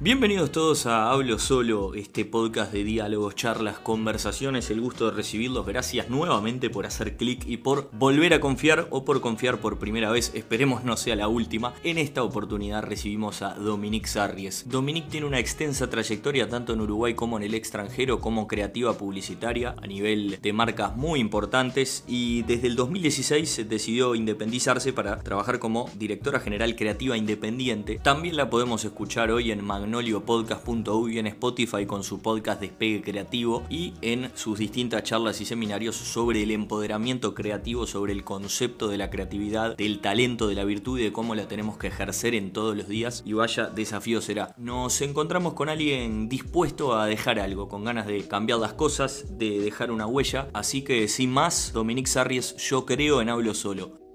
Bienvenidos todos a Hablo Solo, este podcast de diálogos, charlas, conversaciones. El gusto de recibirlos. Gracias nuevamente por hacer clic y por volver a confiar o por confiar por primera vez. Esperemos no sea la última. En esta oportunidad recibimos a Dominique Sarries. Dominique tiene una extensa trayectoria tanto en Uruguay como en el extranjero como creativa publicitaria a nivel de marcas muy importantes y desde el 2016 decidió independizarse para trabajar como directora general creativa independiente. También la podemos escuchar hoy en Magnolia magnoliopodcast.uy en Spotify con su podcast Despegue Creativo y en sus distintas charlas y seminarios sobre el empoderamiento creativo, sobre el concepto de la creatividad, del talento, de la virtud y de cómo la tenemos que ejercer en todos los días. Y vaya desafío será. Nos encontramos con alguien dispuesto a dejar algo, con ganas de cambiar las cosas, de dejar una huella. Así que sin más, Dominique Sarries, yo creo en Hablo Solo.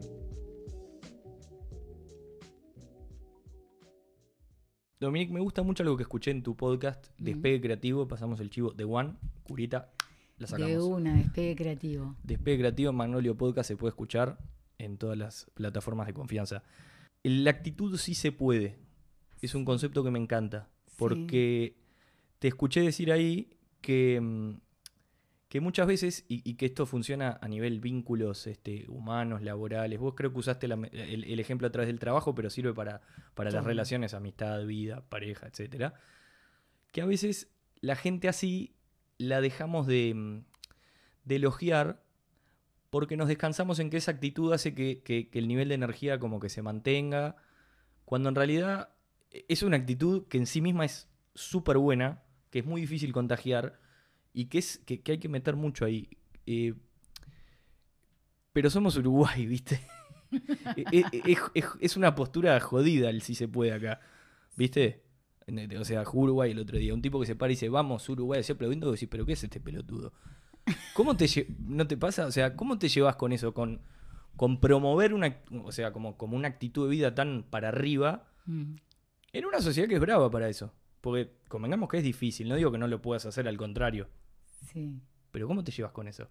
Dominique, me gusta mucho algo que escuché en tu podcast, Despegue Creativo, pasamos el chivo de One, Curita, la sacamos. De una, Despegue Creativo. Despegue Creativo, Magnolio Podcast se puede escuchar en todas las plataformas de confianza. La actitud sí se puede, es un concepto que me encanta, porque te escuché decir ahí que mm, que muchas veces, y, que esto funciona a nivel vínculos este, humanos, laborales, vos creo que usaste el, ejemplo a través del trabajo, pero sirve para, para las relaciones, amistad, vida, pareja, etc. Que a veces la gente así la dejamos de, de elogiar porque nos descansamos en que esa actitud hace que, que, el nivel de energía como que se mantenga, cuando en realidad es una actitud que en sí misma es súper buena, que es muy difícil contagiar, y que, es, que, hay que meter mucho ahí. Eh, pero somos Uruguay, ¿viste? Eh, eh, es, una postura jodida el si se puede acá, ¿viste? O sea, Uruguay el otro día, un tipo que se para y dice, vamos Uruguay, se pregunto, decís, pero ¿qué es este pelotudo? ¿Cómo te no te pasa? O sea, ¿cómo te llevas con eso? Con, con promover una, o sea, como, como una actitud de vida tan para arriba mm. en una sociedad que es brava para eso. Porque convengamos que es difícil, no digo que no lo puedas hacer, al contrario. Sí. Pero ¿cómo te llevas con eso?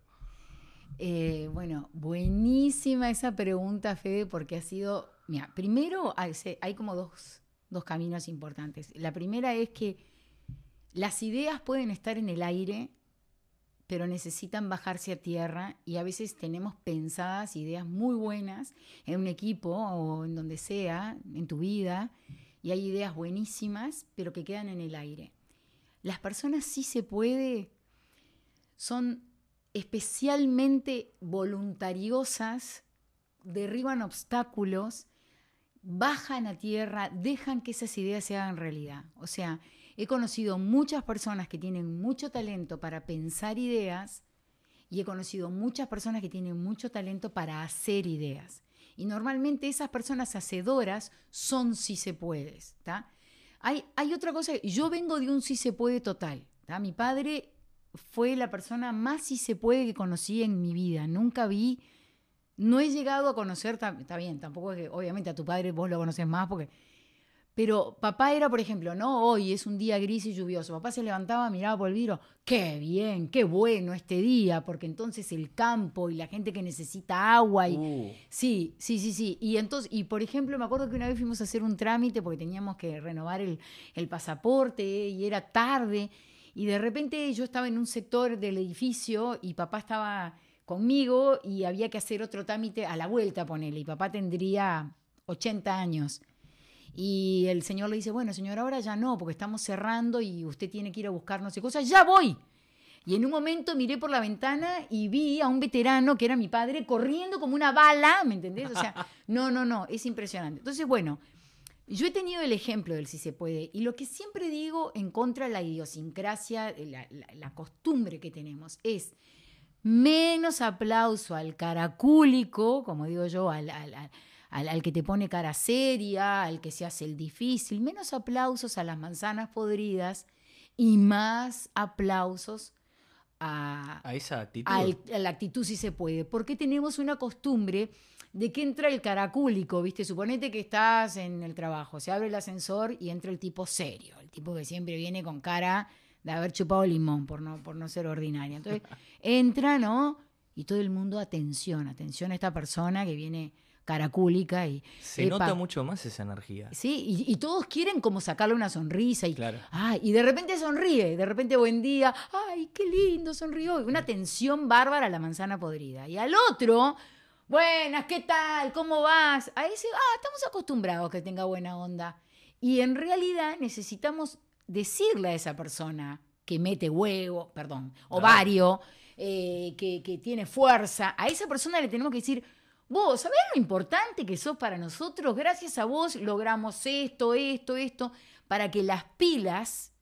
Eh, bueno, buenísima esa pregunta, Fede, porque ha sido, mira, primero hay, como dos, dos caminos importantes. La primera es que las ideas pueden estar en el aire, pero necesitan bajarse a tierra y a veces tenemos pensadas ideas muy buenas en un equipo o en donde sea, en tu vida, y hay ideas buenísimas, pero que quedan en el aire. Las personas sí se puede son especialmente voluntariosas, derriban obstáculos, bajan a tierra, dejan que esas ideas se hagan realidad. O sea, he conocido muchas personas que tienen mucho talento para pensar ideas y he conocido muchas personas que tienen mucho talento para hacer ideas. Y normalmente esas personas hacedoras son si se puede. Hay, hay otra cosa, yo vengo de un si se puede total. Mi padre fue la persona más si se puede que conocí en mi vida. Nunca vi, no he llegado a conocer, está bien, tampoco es que obviamente a tu padre vos lo conoces más porque... Pero papá era, por ejemplo, no, hoy es un día gris y lluvioso. Papá se levantaba, miraba por el vidrio, qué bien, qué bueno este día, porque entonces el campo y la gente que necesita agua y... Uh. Sí, sí, sí, sí. Y entonces, y por ejemplo, me acuerdo que una vez fuimos a hacer un trámite porque teníamos que renovar el, el pasaporte y era tarde. Y de repente yo estaba en un sector del edificio y papá estaba conmigo y había que hacer otro trámite a la vuelta, ponele. Y papá tendría 80 años. Y el señor le dice, bueno, señor, ahora ya no, porque estamos cerrando y usted tiene que ir a buscar no sé cosas. Ya voy. Y en un momento miré por la ventana y vi a un veterano que era mi padre corriendo como una bala, ¿me entendés? O sea, no, no, no, es impresionante. Entonces, bueno, yo he tenido el ejemplo del si se puede, y lo que siempre digo en contra de la idiosincrasia, la, la, costumbre que tenemos, es menos aplauso al caracúlico, como digo yo, al, al, que te pone cara seria, al que se hace el difícil, menos aplausos a las manzanas podridas y más aplausos a, a esa actitud. a la actitud si se puede, porque tenemos una costumbre de qué entra el caracúlico, ¿viste? Suponete que estás en el trabajo, se abre el ascensor y entra el tipo serio, el tipo que siempre viene con cara de haber chupado limón, por no, por no ser ordinaria. Entonces, entra, ¿no? Y todo el mundo, atención, atención a esta persona que viene caracúlica y... Se epa, nota mucho más esa energía. Sí, y, y todos quieren como sacarle una sonrisa y, Claro. ay, y de repente sonríe, de repente buen día, ay, qué lindo, sonrió. Una tensión bárbara a la manzana podrida. Y al otro, buenas, ¿qué tal? ¿Cómo vas? A ese, ah, estamos acostumbrados que tenga buena onda. Y en realidad necesitamos decirle a esa persona que mete huevo, perdón, ovario, eh, que, que tiene fuerza, a esa persona le tenemos que decir, vos, ¿sabés lo importante que sos para nosotros? Gracias a vos logramos esto, esto, esto, para que las pilas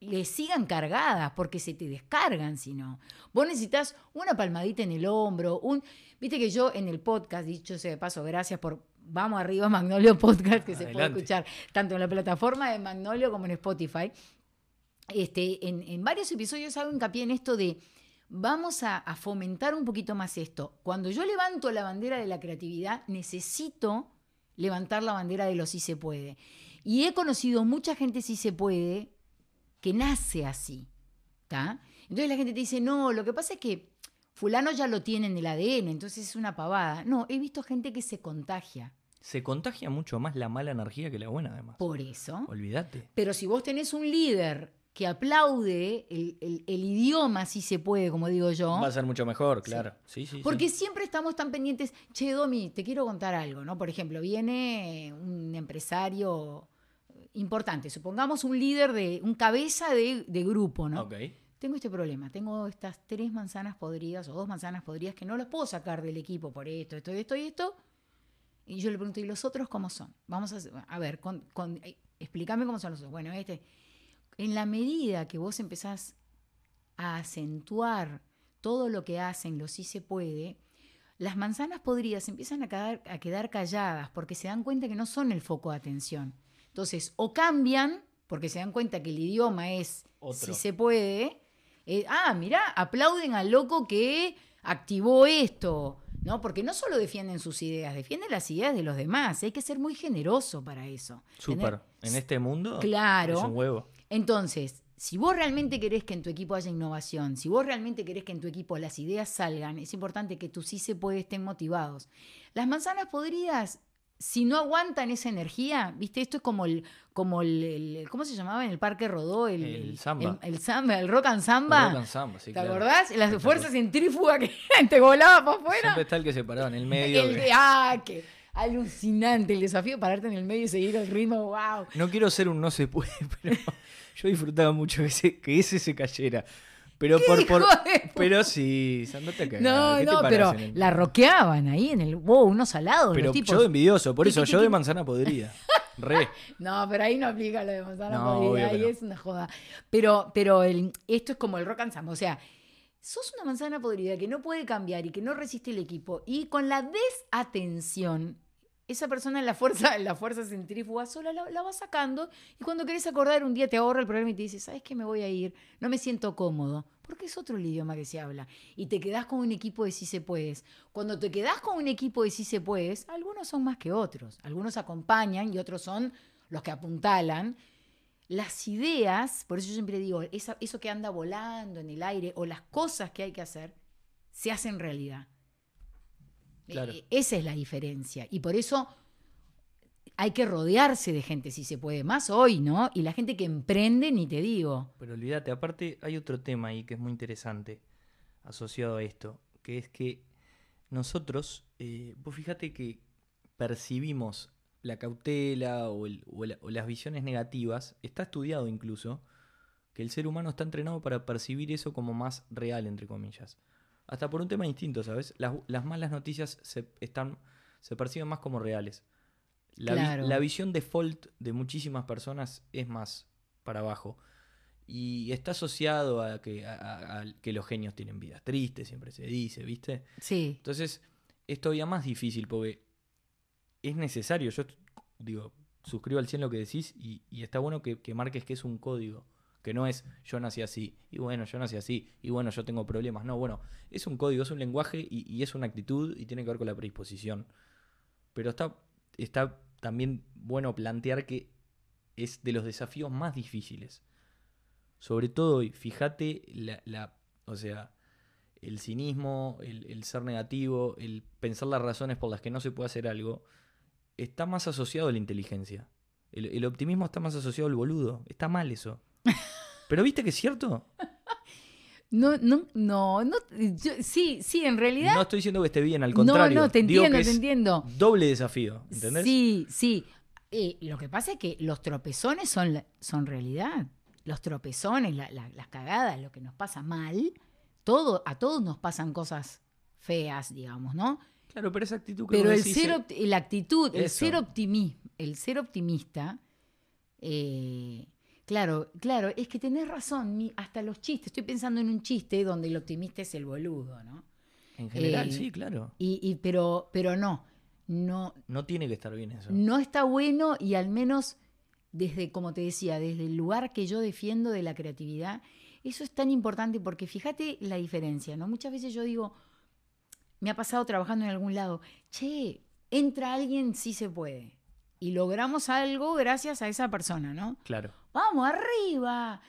le sigan cargadas, porque se te descargan si no. Vos necesitas una palmadita en el hombro, un... Viste que yo en el podcast, dicho sea de paso, gracias por... Vamos arriba, Magnolio Podcast, que se puede escuchar tanto en la plataforma de Magnolio como en Spotify. Este, en, en varios episodios hago hincapié en esto de vamos a, a fomentar un poquito más esto. Cuando yo levanto la bandera de la creatividad, necesito levantar la bandera de lo sí se puede. Y he conocido mucha gente sí se puede que nace así. ¿tá? Entonces la gente te dice, no, lo que pasa es que fulano ya lo tiene en el ADN, entonces es una pavada. No, he visto gente que se contagia. Se contagia mucho más la mala energía que la buena, además. Por eso. Olvídate. Pero si vos tenés un líder que aplaude el, el- el idioma, si se puede, como digo yo, Va a ser mucho mejor, claro. Sí, sí. sí. porque siempre estamos tan pendientes, che, Domi, te quiero contar algo, ¿no? Por ejemplo, viene un empresario importante, supongamos un líder de, un cabeza de, de grupo, ¿no? Ok. Tengo este problema, tengo estas tres manzanas podridas o dos manzanas podridas que no las puedo sacar del equipo por esto, esto, esto y esto. Y yo le pregunto, ¿y los otros cómo son? Vamos a, a ver, con, con- eh, explícame cómo son los otros. Bueno, este, en la medida que vos empezás a acentuar todo lo que hacen, lo sí se puede, las manzanas podridas empiezan a quedar, a quedar calladas porque se dan cuenta que no son el foco de atención. Entonces, o cambian, porque se dan cuenta que el idioma es Otro. si se puede. eh, ah, mirá, aplauden al loco que activó esto. ¿no? Porque no solo defienden sus ideas, defienden las ideas de los demás. Hay que ser muy generoso para eso. Súper. Tener- En este mundo. Claro. Es un huevo. Entonces, si vos realmente querés que en tu equipo haya innovación, si vos realmente querés que en tu equipo las ideas salgan, es importante que tú sí se puede estén motivados. Las manzanas podridas, si no aguantan esa energía, viste, esto es como el, como el, el- ¿cómo se llamaba en el Parque Rodó? El, El samba. El, el samba, el rock and samba. Rock and samba, sí, ¿Te claro. acordás? Las fuerzas centrífugas que te volaba para afuera. Siempre está el que se paraba en el medio. El que- ah, qué alucinante el desafío de pararte en el medio y seguir el ritmo, wow. No quiero ser un no se puede, pero yo disfrutaba mucho que ese, que ese se cayera. Pero por, por- de pero sí, andate a No, ¿qué no, pero el- la roqueaban ahí en el. Wow, unos salados. Pero los tipos. yo de envidioso, por eso, yo de manzana podrida. Re. No, pero ahí no aplica lo de manzana No, podrida, obvio ahí es una joda. Pero, pero el- esto es como el rock and samba, o sea, sos una manzana podrida que no puede cambiar y que no resiste el equipo y con la desatención esa persona en la fuerza, en la fuerza centrífuga sola la, va sacando y cuando querés acordar un día te ahorra el problema y te dice, ¿sabes qué me voy a ir? No me siento cómodo. Porque es otro idioma que se habla. Y te quedás con un equipo de sí se puedes. Cuando te quedás con un equipo de sí se puedes, algunos son más que otros. Algunos acompañan y otros son los que apuntalan. Las ideas, por eso yo siempre digo, esa- eso que anda volando en el aire o las cosas que hay que hacer, se hacen realidad. Claro. Eh, Esa es la diferencia. Y por eso hay que rodearse de gente, si se puede, más hoy, ¿no? Y la gente que emprende, ni te digo. Pero olvídate, aparte hay otro tema ahí que es muy interesante asociado a esto, que es que nosotros, eh, vos fíjate que percibimos la cautela o, el- o la- o las visiones negativas, está estudiado incluso, que el ser humano está entrenado para percibir eso como más real, entre comillas. Hasta por un tema distinto, ¿sabes? Las, las malas noticias se, están, se perciben más como reales. La, vi- Claro. la visión default de muchísimas personas es más para abajo. Y está asociado a que, a- a- a que los genios tienen vidas tristes, siempre se dice, ¿viste? Sí, Entonces, es todavía más difícil porque es necesario. Yo digo, suscribo al 100 lo que decís y, y está bueno que, que marques que es un código. Que no es yo nací así, y bueno, yo nací así, y bueno, yo tengo problemas. No, bueno, es un código, es un lenguaje y, es una actitud y tiene que ver con la predisposición. Pero está, está también bueno plantear que es de los desafíos más difíciles. Sobre todo hoy, fíjate la, o sea, el cinismo, el ser negativo, el pensar las razones por las que no se puede hacer algo, está más asociado a la inteligencia. El, el optimismo está más asociado al boludo. Está mal eso. Pero viste que es cierto. No, no, no, no yo- sí, sí, en realidad. No estoy diciendo que esté bien, al No, contrario. no, te Digo entiendo, te entiendo. Doble desafío, ¿entendés? Sí, sí. Eh, lo que pasa es que los tropezones son, la- son realidad. Los tropezones, la- la- las cagadas, lo que nos pasa mal, todo, a todos nos pasan cosas feas, digamos, ¿no? Claro, pero esa actitud que Pero el decís, ser eh, la actitud, el ser, el ser optimista, eh, claro, claro, es que tenés razón, hasta los chistes, estoy pensando en un chiste donde el optimista es el boludo, ¿no? En general, eh, sí, claro. Y, y- pero, pero no, no, No tiene que estar bien eso. no está bueno y al menos desde, como te decía, desde el lugar que yo defiendo de la creatividad, eso es tan importante porque fíjate la diferencia, ¿no? Muchas veces yo digo, me ha pasado trabajando en algún lado, che, entra alguien, sí se puede. Y logramos algo gracias a esa persona, ¿no? Claro. Vamos, arriba.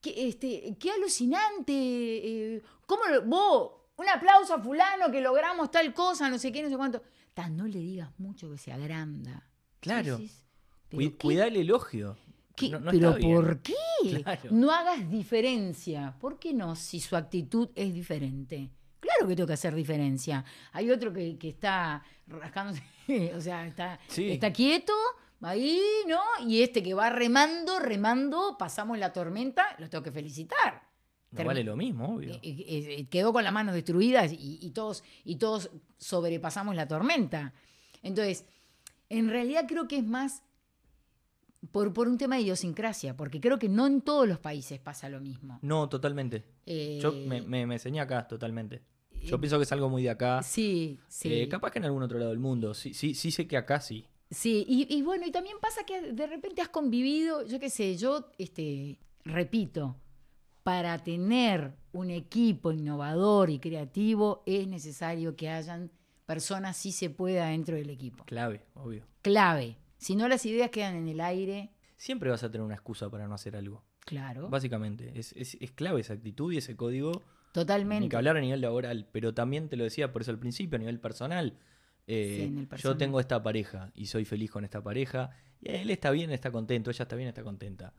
Qué, este, qué alucinante. eh, ¿Cómo lo- vos? Un aplauso a fulano que logramos tal cosa, no sé qué, no sé cuánto. Ta, no le digas mucho que se agranda. Claro. Decís, ¿pero Cui- qué- Cuidá el elogio. No- no ¿Pero por qué? Claro. No hagas diferencia. ¿Por qué no si su actitud es diferente? Claro que tengo que hacer diferencia. Hay otro que, que está rascándose, o sea, está, Sí. está quieto, ahí, ¿no? Y este que va remando, remando, pasamos la tormenta, lo tengo que felicitar. No vale lo mismo, obvio. Eh, eh, eh, quedó con las manos destruidas y, y todos, y todos sobrepasamos la tormenta. Entonces, en realidad creo que es más por, por un tema de idiosincrasia, porque creo que no en todos los países pasa lo mismo. No, totalmente. Yo me, me, me enseñé acá, totalmente. Yo eh, pienso que es algo muy de acá. Sí, sí. Eh, capaz que en algún otro lado del mundo. Sí, sí, sí sé que acá sí. Sí, y, y bueno, y también pasa que de repente has convivido, yo qué sé, yo este, repito, para tener un equipo innovador y creativo es necesario que hayan personas si se pueda dentro del equipo. Clave, obvio. Clave. Si no, las ideas quedan en el aire. Siempre vas a tener una excusa para no hacer algo. Claro. Básicamente. Es, es, es clave esa actitud y ese código. Ni Totalmente. que hablar a nivel laboral. Pero también te lo decía por eso al principio, a nivel personal. Eh, Sí, en el Yo personal. tengo esta pareja y soy feliz con esta pareja. Y él está bien, está contento. Ella está bien, está contenta.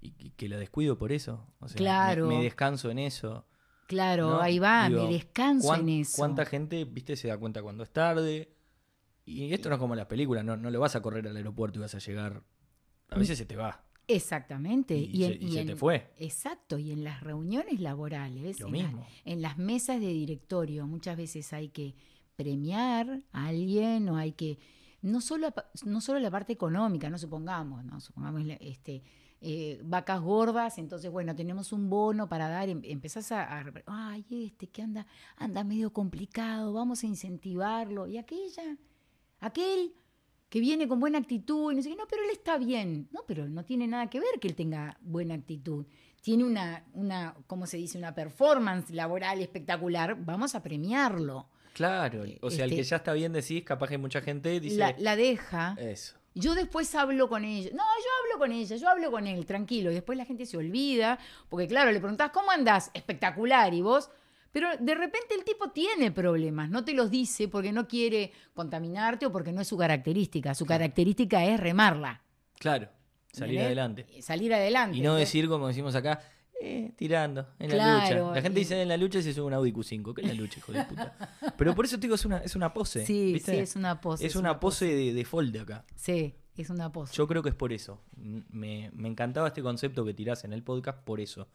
Y que, que la descuido por eso. O sea, Claro. Me, descanso en eso. Claro, ¿no? ahí va, Digo, me descanso ¿cuán- en eso. ¿Cuánta gente, viste, se da cuenta cuando es tarde? Y esto no es como las películas, no, no le vas a correr al aeropuerto y vas a llegar. A veces se te va. Exactamente. Y, en- se, y y se en- te fue. Exacto, y en las reuniones laborales, Lo en, la- mismo. en las mesas de directorio, muchas veces hay que premiar a alguien o hay que, no solo, a- no solo la parte económica, no supongamos, no supongamos la- este, eh, vacas gordas, entonces bueno, tenemos un bono para dar, em- empezás a, a- ay, este que anda, anda medio complicado, vamos a incentivarlo, y aquella, aquel que viene con buena actitud y no sé qué, no, pero él está bien. No, pero no tiene nada que ver que él tenga buena actitud. Tiene una, una ¿cómo se dice? Una performance laboral espectacular. Vamos a premiarlo. Claro. O sea, el que Este- ya está bien decís, capaz que mucha gente dice. La, la deja. Eso. Yo después hablo con ella. No, yo hablo con ella, yo hablo con él, tranquilo. Y después la gente se olvida, porque claro, le preguntás, ¿cómo andás? Espectacular. Y vos, pero de repente el tipo tiene problemas, no te los dice porque no quiere contaminarte o porque no es su característica. Su característica es remarla. Claro. Salir adelante. Eh, Salir adelante. Y no decir, como decimos acá, eh, tirando, en la lucha. La gente y- dice en la lucha se sube un Audi Q5. ¿Qué es la lucha, hijo de puta? Pero por eso te digo, es una, es una pose. Sí, ¿viste? sí, es una pose. Es una pose de, de folde acá. Sí, es una pose. Yo creo que es por eso. Me, me encantaba este concepto que tirás en el podcast por eso.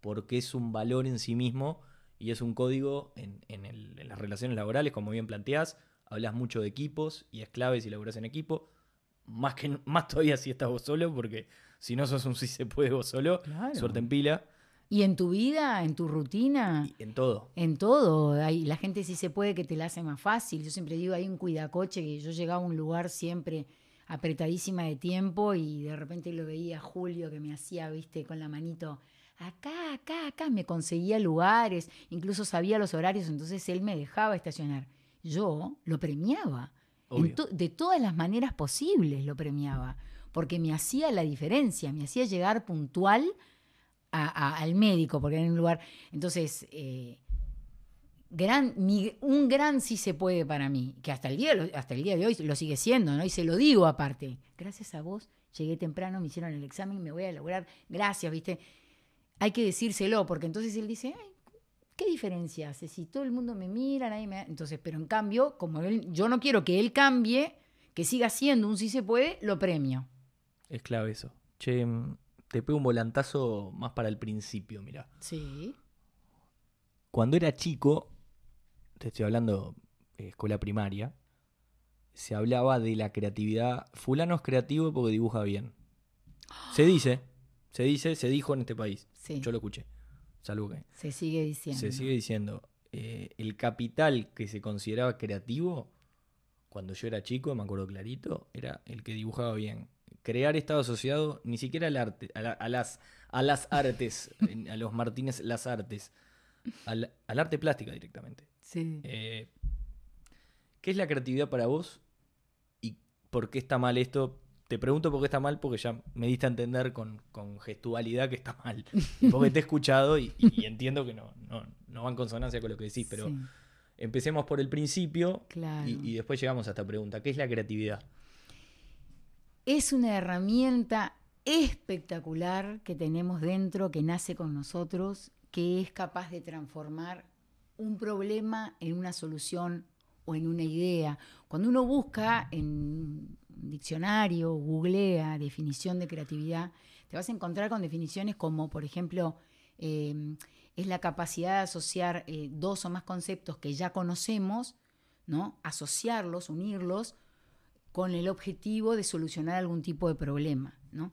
Porque es un valor en sí mismo y es un código en, en el- en las relaciones laborales, como bien planteás. Hablas mucho de equipos y es clave si laburás en equipo. Más, que, más todavía si estás vos solo, porque si no sos un si se puede vos solo, Claro. suerte en pila Y en tu vida, en tu rutina, y en todo. en todo, hay, la gente sí se puede que te la hace más fácil. Yo siempre digo, hay un cuidacoche que yo llegaba a un lugar siempre apretadísima de tiempo y de repente lo veía a Julio que me hacía, viste, con la manito, acá, acá, acá, me conseguía lugares, incluso sabía los horarios, entonces él me dejaba estacionar. Yo lo premiaba. En to- de todas las maneras posibles lo premiaba, porque me hacía la diferencia, me hacía llegar puntual a- a- al médico, porque era un lugar. Entonces, eh, gran, un gran sí se puede para mí, que hasta el, día, hasta el día de hoy lo sigue siendo, ¿no? Y se lo digo aparte. Gracias a vos, llegué temprano, me hicieron el examen, me voy a lograr. Gracias, ¿viste? Hay que decírselo, porque entonces él dice, ay, ¿qué diferencia hace? Si todo el mundo me mira, nadie me... Entonces, pero en cambio, como él, yo no quiero que él cambie, que siga siendo un sí se puede, lo premio. Es clave eso. Che, mm, te pego un volantazo más para el principio, mira. Sí. Cuando era chico, te estoy hablando de escuela primaria, se hablaba de la creatividad. Fulano es creativo porque dibuja bien. Se dice, se dice, se dijo en este país. Yo lo escuché. Salud. Se sigue diciendo. Se sigue diciendo. Eh, el capital que se consideraba creativo, cuando yo era chico, me acuerdo clarito, era el que dibujaba bien. Crear estado asociado ni siquiera al arte, a, las, a las artes, a los Martínez las artes, al, al arte plástica directamente. Eh, ¿Qué es la creatividad para vos? ¿Y por qué está mal esto? Te pregunto por qué está mal porque ya me diste a entender con, gestualidad que está mal. Porque te he escuchado y, entiendo que no, no, va en consonancia con lo que decís, pero empecemos por el principio y, después llegamos a esta pregunta. ¿Qué es la creatividad? Es una herramienta espectacular que tenemos dentro, que nace con nosotros, que es capaz de transformar un problema en una solución o en una idea. Cuando uno busca en un diccionario, googlea definición de creatividad, te vas a encontrar con definiciones como, por ejemplo, em, es la capacidad de asociar eh, dos o más conceptos que ya conocemos, ¿no? asociarlos, unirlos con el objetivo de solucionar algún tipo de problema. ¿no?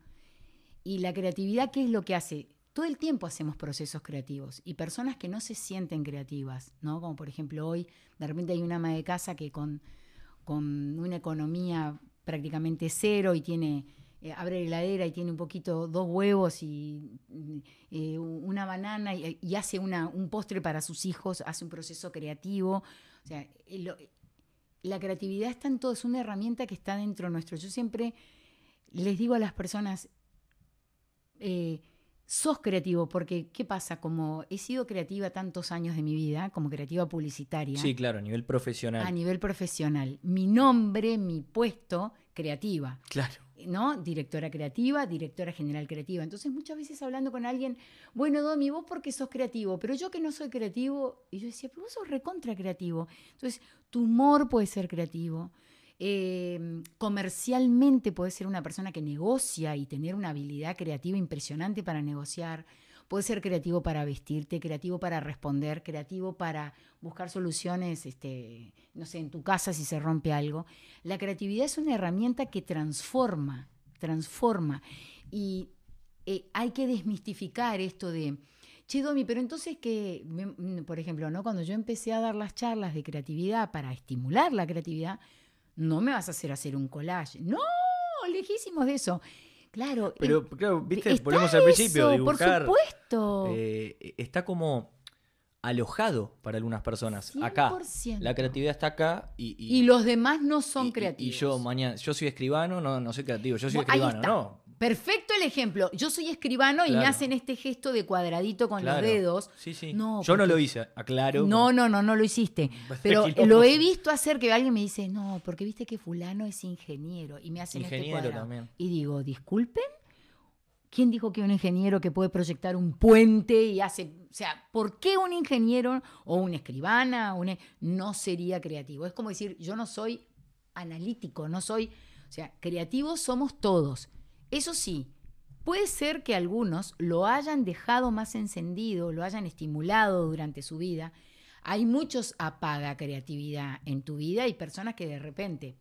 Y la creatividad, ¿qué es lo que hace? todo el tiempo hacemos procesos creativos y personas que no se sienten creativas, ¿no? Como por ejemplo hoy, de repente hay una ama de casa que con, con una economía prácticamente cero y tiene, eh, abre la heladera y tiene un poquito, dos huevos y eh, una banana y, hace una, un postre para sus hijos, hace un proceso creativo. O sea, la creatividad está en todo, es una herramienta que está dentro nuestro. Yo siempre les digo a las personas, eh, sos creativo, porque ¿qué pasa? Como he sido creativa tantos años de mi vida, como creativa publicitaria. Sí, claro, a nivel profesional. A nivel profesional. Mi nombre, mi puesto, creativa. Claro. ¿No? Directora creativa, directora general creativa. Entonces, muchas veces hablando con alguien, bueno, Domi, vos porque sos creativo, pero yo que no soy creativo, y yo decía, pero vos sos recontra creativo. Entonces, tu humor puede ser creativo, Em, comercialmente puede ser una persona que negocia y tener una habilidad creativa impresionante para negociar. Puede ser creativo para vestirte, creativo para responder, creativo para buscar soluciones, este, no sé, en tu casa si se rompe algo. La creatividad es una herramienta que transforma, transforma. Y eh, hay que desmistificar esto de, che, Domi, pero entonces que, por ejemplo, ¿no? cuando yo empecé a dar las charlas de creatividad para estimular la creatividad, no me vas a hacer hacer un collage. No, lejísimos de eso. Claro. Pero, claro, viste, volvemos al principio. Dibujar, por supuesto. Eh, está como alojado para algunas personas. Acá. La creatividad está acá y, y, los demás no son creativos. Y, yo mañana, yo soy escribano, no, no soy creativo, yo soy escribano, no. Perfecto el ejemplo. Yo soy escribano y me hacen este gesto de cuadradito con los dedos. Sí, sí. No, Yo no lo hice, aclaro. No, no, no, no lo hiciste. Pero lo he visto hacer que alguien me dice, no, porque viste que fulano es ingeniero y me hacen este ingeniero este También. Y digo, disculpen. ¿Quién dijo que un ingeniero que puede proyectar un puente y hace, o sea, ¿por qué un ingeniero o una escribana no sería creativo? Es como decir, yo no soy analítico, no soy, o sea, creativos somos todos. Eso sí, puede ser que algunos lo hayan dejado más encendido, lo hayan estimulado durante su vida. Hay muchos apaga creatividad en tu vida y personas que de repente,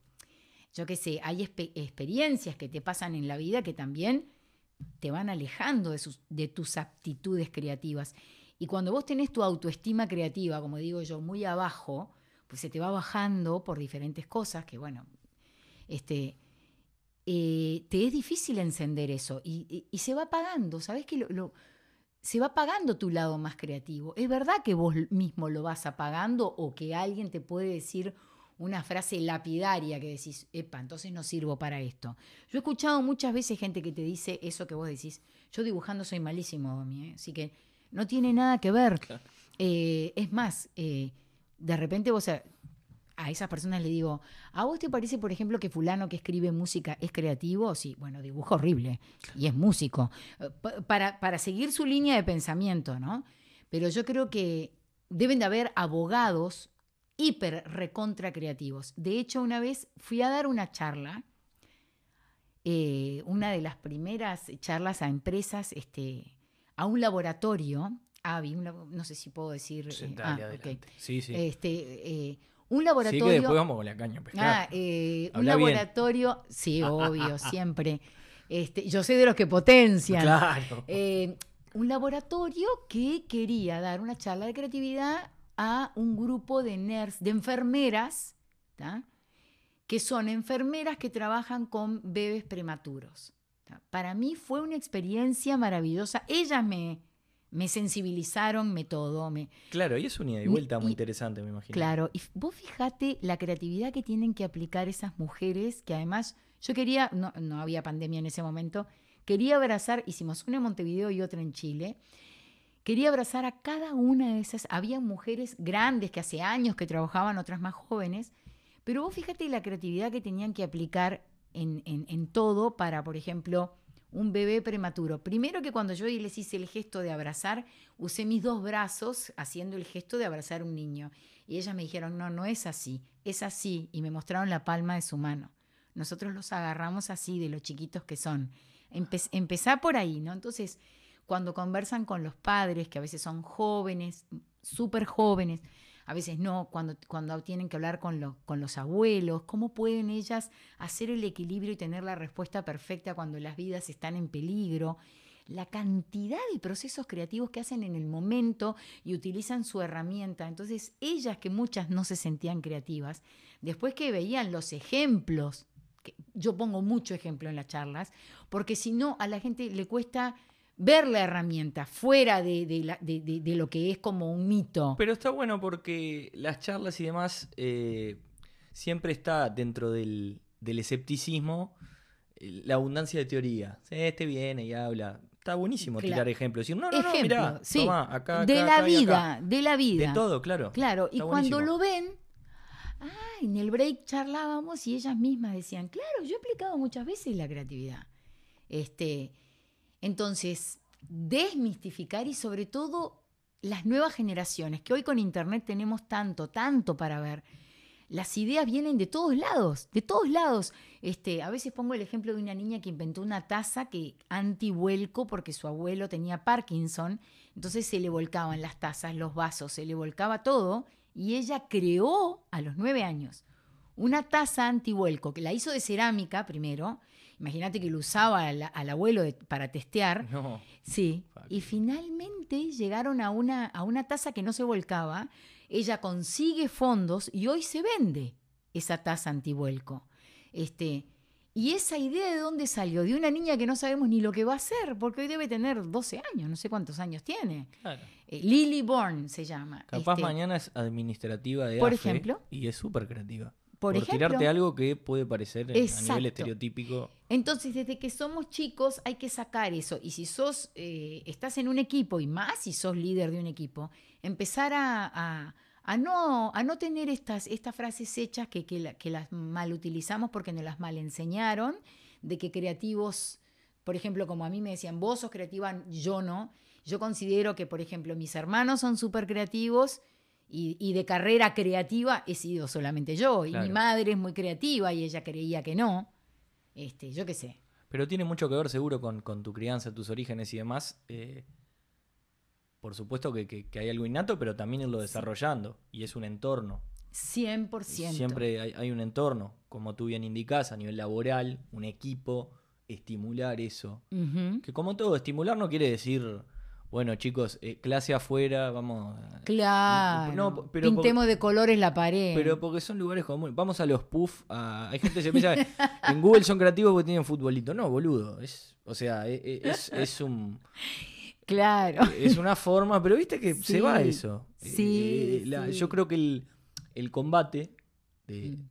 yo qué sé, hay experiencias que te pasan en la vida que también te van alejando de, de tus aptitudes creativas. Y cuando vos tenés tu autoestima creativa, como digo yo, muy abajo, pues se te va bajando por diferentes cosas que, bueno, este, eh, te es difícil encender eso y, se va apagando, ¿sabes? Que lo, se va apagando tu lado más creativo. ¿Es verdad que vos mismo lo vas apagando o que alguien te puede decir una frase lapidaria que decís, epa, entonces no sirvo para esto? Yo he escuchado muchas veces gente que te dice eso que vos decís, yo dibujando soy malísimo, Domi, ¿eh? así que no tiene nada que ver. Eh, es más, de repente vos a, esas personas le digo, ¿a vos te parece, por ejemplo, que fulano que escribe música es creativo? Sí, bueno, dibujo horrible y es músico. Pa- Para, para seguir su línea de pensamiento, ¿no? Pero yo creo que deben de haber abogados hiper recontra creativos. De hecho, una vez fui a dar una charla, eh, una de las primeras charlas a empresas, este, a un laboratorio, AVI, no sé si puedo decir. Eh, ah, adelante. ok. Sí, sí. Este, eh, un sí, laboratorio. que después vamos con la caña a pescar. Ah, eh, un bien. laboratorio, sí, obvio, siempre. Este, yo soy de los que potencian. claro. Eh, un laboratorio que quería dar una charla de creatividad a un grupo de nerds, de enfermeras, ¿tá? que son enfermeras que trabajan con bebés prematuros. ¿tá? Para mí fue una experiencia maravillosa. Ellas me, me sensibilizaron, me todo, me, Claro, y es un ida y vuelta muy y- interesante, me imagino. Claro, y vos fijate la creatividad que tienen que aplicar esas mujeres, que además yo quería, no, no había pandemia en ese momento, quería abrazar, hicimos una en Montevideo y otra en Chile, quería abrazar a cada una de esas, había mujeres grandes que hace años que trabajaban, otras más jóvenes, pero vos fíjate la creatividad que tenían que aplicar en, en- en todo para, por ejemplo, un bebé prematuro. Primero que cuando yo les hice el gesto de abrazar, usé mis dos brazos haciendo el gesto de abrazar un niño. Y ellas me dijeron, no, no es así, es así. Y me mostraron la palma de su mano. Nosotros los agarramos así, de lo chiquitos que son. Empe- empezá por ahí, ¿no? Entonces, cuando conversan con los padres, que a veces son jóvenes, súper jóvenes, a veces no, cuando, cuando tienen que hablar con, con los abuelos, ¿cómo pueden ellas hacer el equilibrio y tener la respuesta perfecta cuando las vidas están en peligro? La cantidad de procesos creativos que hacen en el momento y utilizan su herramienta. Entonces, ellas que muchas no se sentían creativas, después que veían los ejemplos, que yo pongo mucho ejemplo en las charlas, porque si no, a la gente le cuesta ver la herramienta fuera de, de la- de- de- de lo que es como un mito. Pero está bueno porque las charlas y demás eh, siempre está dentro del, del escepticismo eh, la abundancia de teoría. Este viene y habla. Está buenísimo Claro. tirar ejemplos. Decir, no, no, no, Ejemplo, mirá, sí, tomá, acá, de la acá y acá". vida, de la vida. De todo, claro. Claro, y cuando lo ven, ah, en el break charlábamos y ellas mismas decían, claro, yo he explicado muchas veces la creatividad. Este, entonces, desmistificar y sobre todo las nuevas generaciones, que hoy con internet tenemos tanto, tanto para ver. Las ideas vienen de todos lados, de todos lados. Este, a veces pongo el ejemplo de una niña que inventó una taza que antivuelco porque su abuelo tenía Parkinson, entonces se le volcaban las tazas, los vasos, se le volcaba todo y ella creó a los nueve años una taza antivuelco que la hizo de cerámica primero. Imagínate que lo usaba al, al abuelo de- para testear. No. Sí. Fuck. Y finalmente llegaron a una, a una taza que no se volcaba. Ella consigue fondos y hoy se vende esa taza antivuelco. Este, y esa idea de dónde salió, de una niña que no sabemos ni lo que va a hacer, porque hoy debe tener 12 años, no sé cuántos años tiene. Claro. Eh, Lily Bourne se llama. Capaz Este, mañana es administrativa de Por AFE ejemplo. Y es súper creativa. Por Por, ejemplo. tirarte algo que puede parecer a nivel estereotípico. Entonces, desde que somos chicos hay que sacar eso. Y si sos, eh, estás en un equipo, y más si sos líder de un equipo, empezar a, a- a no, a no tener estas, estas frases hechas que, que, la- que las mal utilizamos porque nos las mal enseñaron, de que creativos, por ejemplo, como a mí me decían, vos sos creativa, yo no. Yo considero que, por ejemplo, mis hermanos son súper creativos y, y de carrera creativa he sido solamente yo. Y mi madre es muy creativa y ella creía que no. Este, yo qué sé. Pero tiene mucho que ver seguro con, con tu crianza, tus orígenes y demás. Eh, por supuesto que, que- que hay algo innato, pero también irlo desarrollando. Y es un entorno. 100%. Siempre hay, hay un entorno, como tú bien indicás, a nivel laboral, un equipo, estimular eso. Que como todo, estimular no quiere decir, bueno chicos, eh, clase afuera, vamos... Claro. No, pero Pintemos de colores la pared. Pero porque son lugares comunes. Vamos a los puff. a- Hay gente que se piensa en Google son creativos porque tienen futbolito. No, boludo. Es, o sea, e- e- es, es un, claro. es una forma, pero viste que se va eso. sí, Eh, la- sí. Yo creo que el, el combate de, Mm.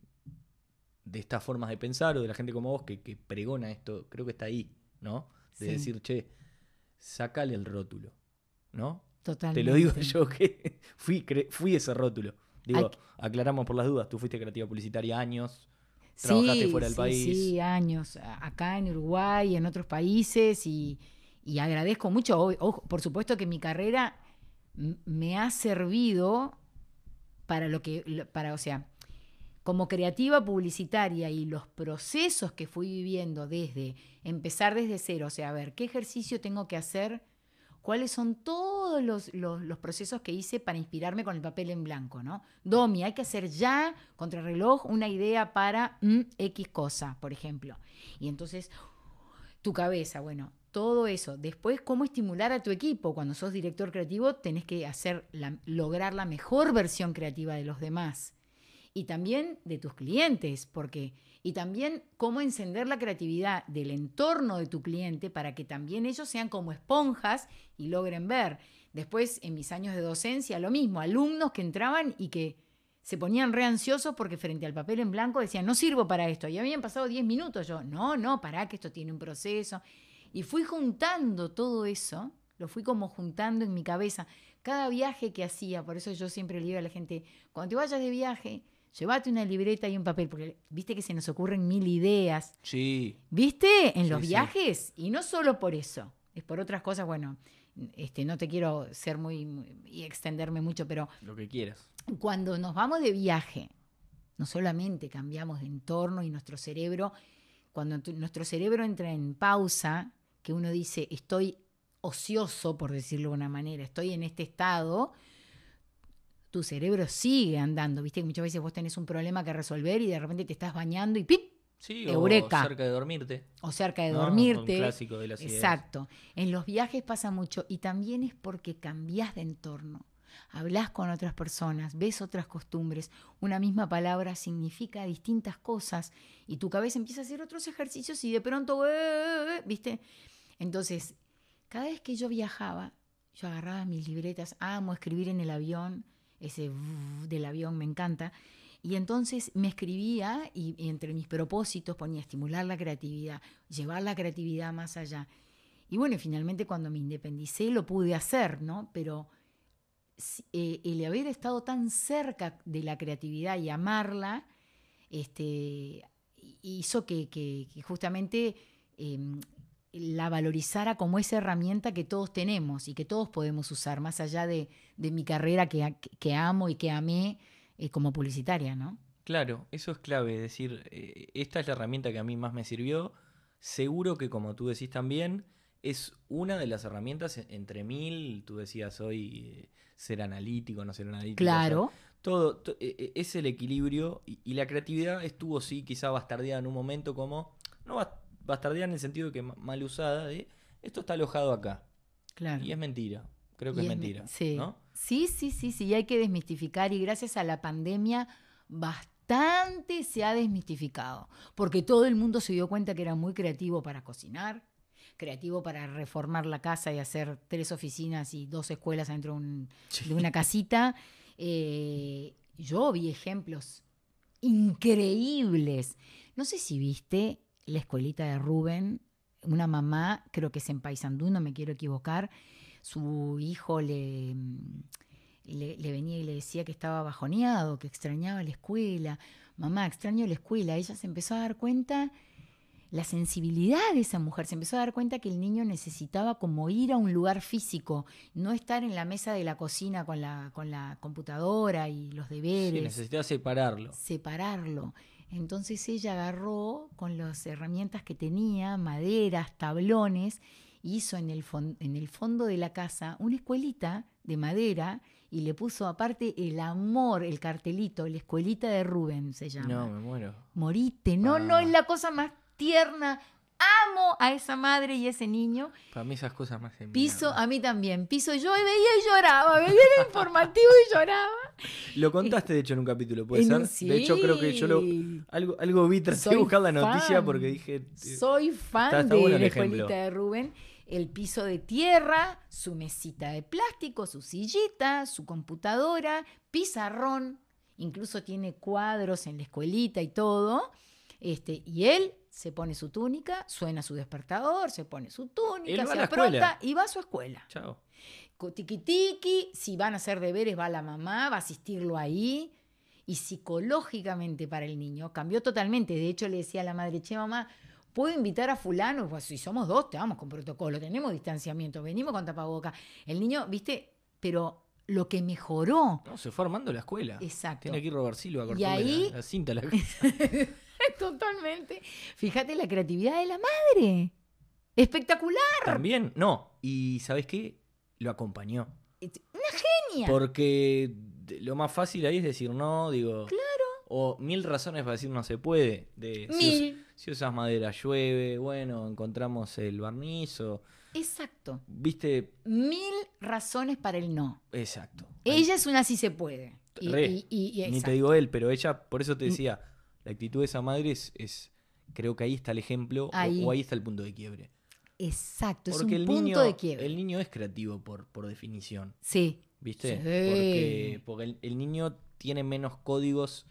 de estas formas de pensar o de la gente como vos que, que pregona esto, creo que está ahí, ¿no? De Sí. decir, che, sácale el rótulo, ¿no? Totalmente. Te lo digo yo que fui, fui ese rótulo. Digo, aclaramos por las dudas, tú fuiste creativa publicitaria años, trabajaste fuera del país. Sí, años, acá en Uruguay, en otros países, y, agradezco mucho, por supuesto que mi carrera me ha servido para lo que, para, o sea, como creativa publicitaria y los procesos que fui viviendo desde empezar desde cero, o sea, a ver, ¿qué ejercicio tengo que hacer? ¿Cuáles son todos los, procesos que hice para inspirarme con el papel en blanco? ¿no? Domi, hay que hacer ya, contra reloj, una idea para mm, X cosa, por ejemplo. Y entonces, tu cabeza, bueno, todo eso. Después, cómo estimular a tu equipo. Cuando sos director creativo, tenés que hacer lograr la mejor versión creativa de los demás. Y también de tus clientes, porque y también cómo encender la creatividad del entorno de tu cliente para que también ellos sean como esponjas y logren ver. Después, en mis años de docencia, lo mismo, alumnos que entraban y que se ponían re ansiosos porque frente al papel en blanco decían, no sirvo para esto. Y habían pasado 10 minutos. Yo, no, no, para que esto tiene un proceso. Y fui juntando todo eso, lo fui como juntando en mi cabeza. Cada viaje que hacía, por eso yo siempre le digo a la gente, cuando te vayas de viaje, Llévate una libreta y un papel, porque viste que se nos ocurren mil ideas. Sí. ¿Viste? En los viajes. Y no solo por eso. Es por otras cosas, bueno, este, no te quiero ser muy, y extenderme mucho, pero. Lo que quieras. Cuando nos vamos de viaje, no solamente cambiamos de entorno y nuestro cerebro, cuando nuestro cerebro entra en pausa, que uno dice, estoy ocioso, por decirlo de una manera, estoy en este estado, tu cerebro sigue andando. Viste que muchas veces vos tenés un problema que resolver y de repente te estás bañando y ¡pip! Sí, Eureka. o cerca de dormirte. O cerca de dormirte. Un clásico de las Exacto. En los viajes pasa mucho y también es porque cambias de entorno. Hablas con otras personas, ves otras costumbres. Una misma palabra significa distintas cosas y tu cabeza empieza a hacer otros ejercicios y de pronto, eh, eh, eh, ¿viste? Entonces, cada vez que yo viajaba, yo agarraba mis libretas, amo escribir en el avión ese del avión me encanta. Y entonces me escribía y, entre mis propósitos ponía estimular la creatividad, llevar la creatividad más allá. Y bueno, finalmente cuando me independicé lo pude hacer, ¿no? Pero eh, el haber estado tan cerca de la creatividad y amarla, este, hizo que, justamente em, la valorizara como esa herramienta que todos tenemos y que todos podemos usar, más allá de, mi carrera que, que, amo y que amé eh, como publicitaria, ¿no? Claro, eso es clave, es decir, eh, esta es la herramienta que a mí más me sirvió. Seguro que como tú decís también, es una de las herramientas entre mil, tú decías hoy, eh, ser analítico, no ser analítico. Claro. todo, es el equilibrio y, la creatividad estuvo, sí, quizá bastardeada en un momento como, no bastardear en el sentido de que mal usada, de esto está alojado acá. Claro. Y es mentira. Creo que es, mentira. Sí. ¿no? sí, sí, sí, sí, hay que desmistificar y gracias a la pandemia bastante se ha desmistificado, porque todo el mundo se dio cuenta que era muy creativo para cocinar, creativo para reformar la casa y hacer tres oficinas y dos escuelas dentro de, una casita. Eh, yo vi ejemplos increíbles. No sé si viste la escuelita de Rubén, una mamá, creo que es en Paysandú, no me quiero equivocar, su hijo le, le, venía y le decía que estaba bajoneado, que extrañaba la escuela. Mamá, extraño la escuela. Ella se empezó a dar cuenta la sensibilidad de esa mujer, se empezó a dar cuenta que el niño necesitaba como ir a un lugar físico, no estar en la mesa de la cocina con la, con la computadora y los deberes. Sí, necesitaba separarlo. Separarlo. Entonces ella agarró con las herramientas que tenía, maderas, tablones, hizo en el, en el fondo de la casa una escuelita de madera y le puso aparte el amor, el cartelito, la escuelita de Rubén se llama. No, me muero. Morite, no, no, es la cosa más tierna, amo a esa madre y ese niño. Para mí esas cosas más Piso, a mí también. Piso yo veía y lloraba, veía el informativo y lloraba. Lo contaste, de hecho, en un capítulo, ¿puede ser? De hecho, creo que yo lo, algo, algo vi, traté de buscar la noticia porque dije... Eh, Soy fan de la escuelita de Rubén. El piso de tierra, su mesita de plástico, su sillita, su computadora, pizarrón, incluso tiene cuadros en la escuelita y todo. Este, y él se pone su túnica, suena su despertador, se pone su túnica, se apronta y va a su escuela. Chao. Tiki tiki, si van a hacer deberes va la mamá, va a asistirlo ahí. Y psicológicamente para el niño cambió totalmente. De hecho, le decía a la madre, che, mamá, ¿puedo invitar a fulano? Pues si somos dos, te vamos con protocolo, tenemos distanciamiento, venimos con tapaboca. El niño, viste, pero lo que mejoró. No, se fue armando la escuela. Exacto. Tiene que ir Robert Silva a Y ahí- la, la cinta la Totalmente. Fíjate la creatividad de la madre. Espectacular. También, no. Y ¿sabes qué? Lo acompañó. Una genia. Porque lo más fácil ahí es decir no, digo. Claro. O mil razones para decir no se puede. De, si, us- Mil. si usas madera llueve, bueno, encontramos el barniz o. Exacto. Viste, Mil razones para el no. exacto. Ella es una sí se puede. Y, Re. y- y- y Ni te digo él, pero ella, por eso te decía, la actitud de esa madre es, es- creo que ahí está el ejemplo o- Ahí. O, ahí está el punto de quiebre. Exacto, Porque es el un punto niño, de quiebre. el niño es creativo por, por definición, Sí. ¿viste? Sí. Porque, porque el, el niño tiene menos códigos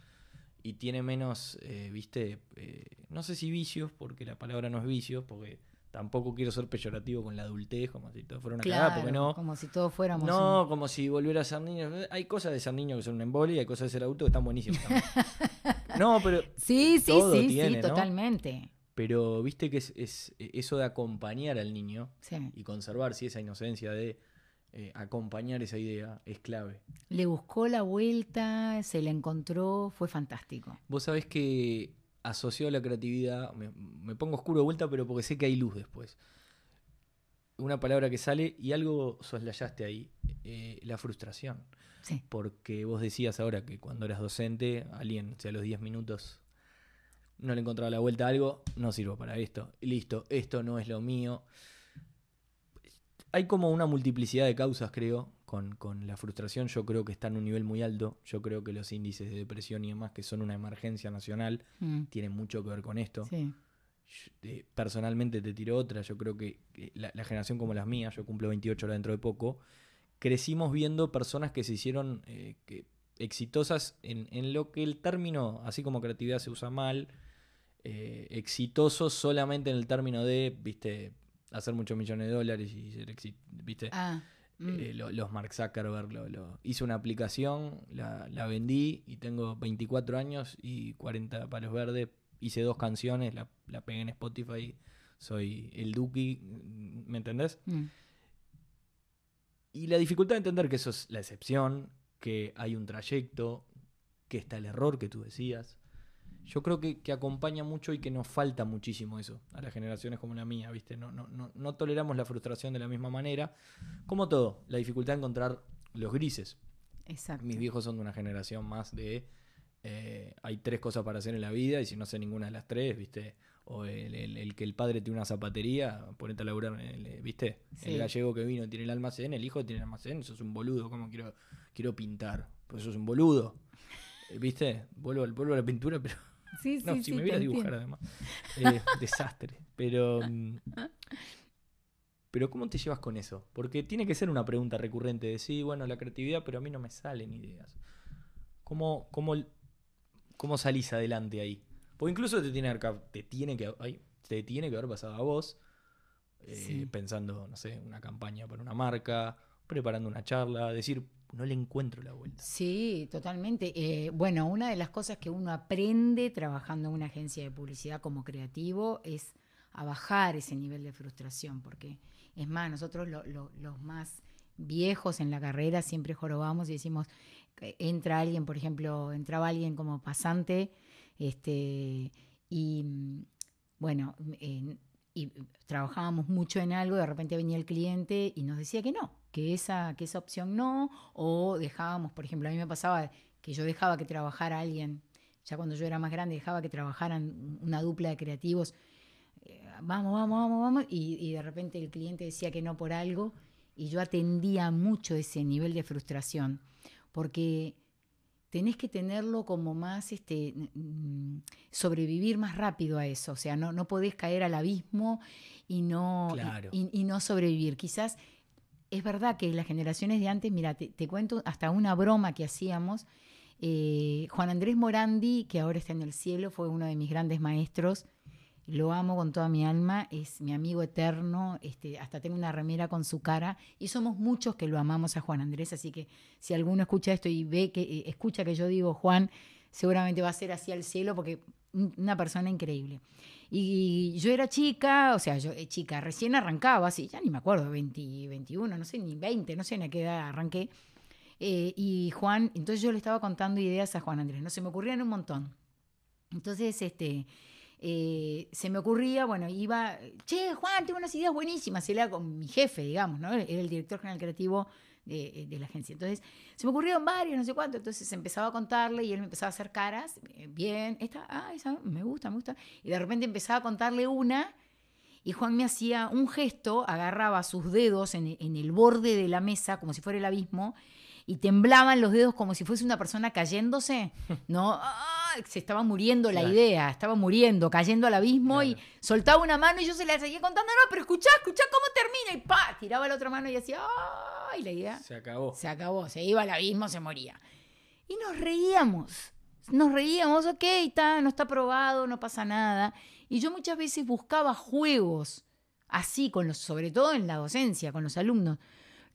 y tiene menos, eh, ¿viste? Eh, no sé si vicios, porque la palabra no es vicios, porque tampoco quiero ser peyorativo con la adultez, como si todo fuera una cagada, Claro, porque no. como si todos fuéramos. No, como si volviera a ser niño. Hay cosas de ser niño que son un embole y hay cosas de ser adulto que están buenísimas. también. no, pero, Sí, sí, todo sí, tiene, sí, ¿no? totalmente. pero viste que es, es eso de acompañar al niño Sí. y conservar si esa inocencia de eh, acompañar esa idea es clave. Le buscó la vuelta, se la encontró, fue fantástico. Vos sabés que asociado a la creatividad, me, me pongo oscuro de vuelta, pero porque sé que hay luz después. Una palabra que sale y algo soslayaste ahí, eh, la frustración. Sí. Porque vos decías ahora que cuando eras docente, alguien, si a los 10 minutos no le encontraba la vuelta a algo, no sirvo para esto. Listo, esto no es lo mío. Hay como una multiplicidad de causas, creo, con, con la frustración. Yo creo que está en un nivel muy alto. Yo creo que los índices de depresión y demás, que son una emergencia nacional, Mm, tienen mucho que ver con esto. sí. Yo, eh, personalmente te tiro otra, yo creo que que la, la generación como las mías, yo cumplo 28 ahora dentro de poco, crecimos viendo personas que se hicieron eh, que- exitosas en, en lo que el término, así como creatividad se usa mal, eh, exitosos solamente en el término de, viste, hacer muchos millones de dólares y ser exitoso, viste. Ah, mm, Eh, lo- los Mark Zuckerberg, lo, lo- hice una aplicación, la, la vendí y tengo 24 años y 40 palos verdes. Hice dos canciones, la, la pegué en Spotify, soy el Duki, ¿me entendés? mm. Y la dificultad de entender que eso es la excepción, que hay un trayecto, que está el error que tú decías. Yo creo que, que acompaña mucho y que nos falta muchísimo eso a las generaciones como la mía, ¿viste? No, no, no, no toleramos la frustración de la misma manera. Como todo, la dificultad de encontrar los grises. Exacto. Mis viejos son de una generación más de. eh, hay tres cosas para hacer en la vida y si no sé ninguna de las tres, ¿viste? O el, el- el que el padre tiene una zapatería, ponete a laburar, el, ¿viste? Sí. El gallego que vino tiene el almacén, el hijo tiene el almacén, eso es un boludo, ¿cómo quiero, quiero pintar? Pues eso es un boludo. ¿Viste? Vuelvo, al- vuelvo a la pintura, pero Sí, sí, no, sí, si me te viera a dibujar entiendo. además. Eh, desastre. Pero. mm, Pero ¿cómo te llevas con eso? Porque tiene que ser una pregunta recurrente de sí, bueno, la creatividad, pero a mí no me salen ideas. ¿Cómo, cómo, cómo salís adelante ahí? Porque incluso te tiene, te tiene que, ay, te tiene que haber pasado a vos, eh, Sí. pensando, no sé, una campaña para una marca, preparando una charla, decir, no le encuentro la vuelta. Sí, totalmente. Eh, bueno, una de las cosas que uno aprende trabajando en una agencia de publicidad como creativo es a bajar ese nivel de frustración, porque es más, nosotros lo- lo- los más viejos en la carrera siempre jorobamos y decimos, eh, entra alguien, por ejemplo, entraba alguien como pasante, este, y mm, bueno, en- y trabajábamos mucho en algo, de repente venía el cliente y nos decía que no, que esa, que esa opción no, o dejábamos, por ejemplo, a mí me pasaba que yo dejaba que trabajara alguien, ya cuando yo era más grande, dejaba que trabajaran una dupla de creativos, eh, vamos, vamos, vamos, vamos, y, y de repente el cliente decía que no por algo, y yo atendía mucho ese nivel de frustración, porque tenés que tenerlo como más, este, sobrevivir más rápido a eso, o sea, no, no podés caer al abismo y no, Claro. y, y no sobrevivir. Quizás es verdad que las generaciones de antes, mira, te, cuento hasta una broma que hacíamos. eh, Juan Andrés Morandi, que ahora está en el cielo, fue uno de mis grandes maestros. lo amo con toda mi alma, es mi amigo eterno, este, hasta tengo una remera con su cara y somos muchos que lo amamos a Juan Andrés, así que si alguno escucha esto y ve que eh, escucha que yo digo Juan, seguramente va a ser así al cielo porque una persona increíble. Y yo era chica, o sea, yo eh, chica, recién arrancaba, así, ya ni me acuerdo, 20, 21, no sé, ni 20, no sé en qué edad arranqué. Eh, y Juan, entonces yo le estaba contando ideas a Juan Andrés, no se me ocurrían un montón. Entonces, este, eh, se me ocurría, bueno, iba, che, Juan, tengo unas ideas buenísimas, era con mi jefe, digamos, ¿no? Era el director general creativo de, de, la agencia. Entonces, se me ocurrieron varios, no sé cuánto, entonces empezaba a contarle y él me empezaba a hacer caras, eh, bien, esta, ah, esa me gusta, me gusta, y de repente empezaba a contarle una. Y Juan me hacía un gesto, agarraba sus dedos en, en el borde de la mesa, como si fuera el abismo, y temblaban los dedos como si fuese una persona cayéndose, ¿no? Se estaba muriendo la idea, estaba muriendo, cayendo al abismo y soltaba una mano y yo se la seguía contando, no, pero escuchá, escuchá cómo termina y pa, tiraba la otra mano y decía, ¡ay! La idea se acabó. Se acabó, se iba al abismo, se moría. Y nos reíamos, nos reíamos, ok, está, no está probado, no pasa nada. Y yo muchas veces buscaba juegos así, con los, sobre todo en la docencia, con los alumnos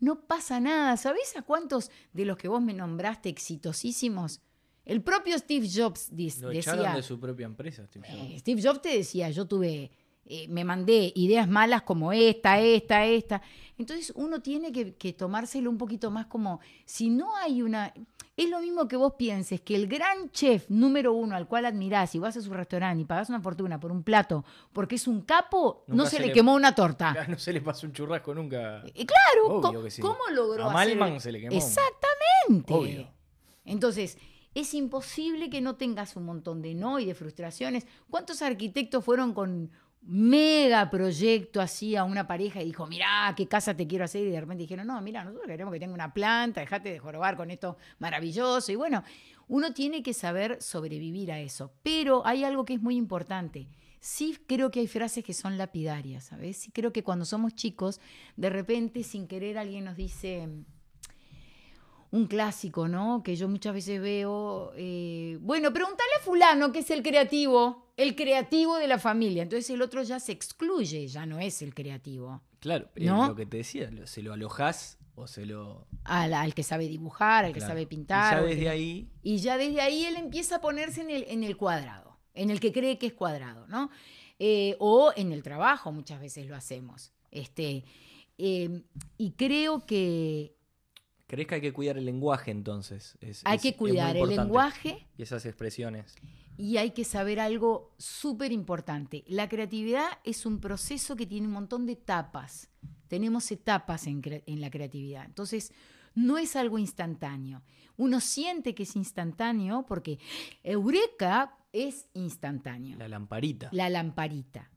no pasa nada. ¿Sabés a cuántos de los que vos me nombraste exitosísimos? El propio Steve Jobs Lo decía. de su propia empresa, Steve Jobs. Eh, Steve Jobs te decía, yo tuve. Eh, me mandé ideas malas como esta, esta, esta. Entonces uno tiene que, que tomárselo un poquito más como, si no hay una, es lo mismo que vos pienses que el gran chef número uno al cual admirás y vas a su restaurante y pagas una fortuna por un plato porque es un capo, no se, le, quemó una torta. No se le pasó un churrasco nunca. Y claro, ¿cómo, logró a Malman se le quemó. Exactamente. Entonces, es imposible que no tengas un montón de no y de frustraciones. ¿Cuántos arquitectos fueron con mega proyecto así a una pareja y dijo, mirá, qué casa te quiero hacer. Y de repente dijeron, no, mira, nosotros queremos que tenga una planta, dejate de jorobar con esto maravilloso. Y bueno, uno tiene que saber sobrevivir a eso. Pero hay algo que es muy importante. Sí creo que hay frases que son lapidarias, ¿sabes? Sí creo que cuando somos chicos, de repente, sin querer, alguien nos dice un clásico, ¿no? Que yo muchas veces veo, eh, bueno, pregúntale a fulano que es el creativo, el creativo de la familia. Entonces el otro ya se excluye, ya no es el creativo. Claro, ¿no? lo que te decía, se lo alojas o se lo... Al, que sabe dibujar, al que sabe pintar. Y ya desde ahí... Y ya desde ahí él empieza a ponerse en el, en el cuadrado, en el que cree que es cuadrado, ¿no? Eh, o en el trabajo muchas veces lo hacemos. Este, eh, y creo que ¿Crees que hay que cuidar el lenguaje entonces? hay que cuidar el lenguaje. Y esas expresiones. Y hay que saber algo súper importante. La creatividad es un proceso que tiene un montón de etapas. Tenemos etapas en, en la creatividad. Entonces, no es algo instantáneo. Uno siente que es instantáneo porque Eureka es instantáneo. La lamparita. La lamparita.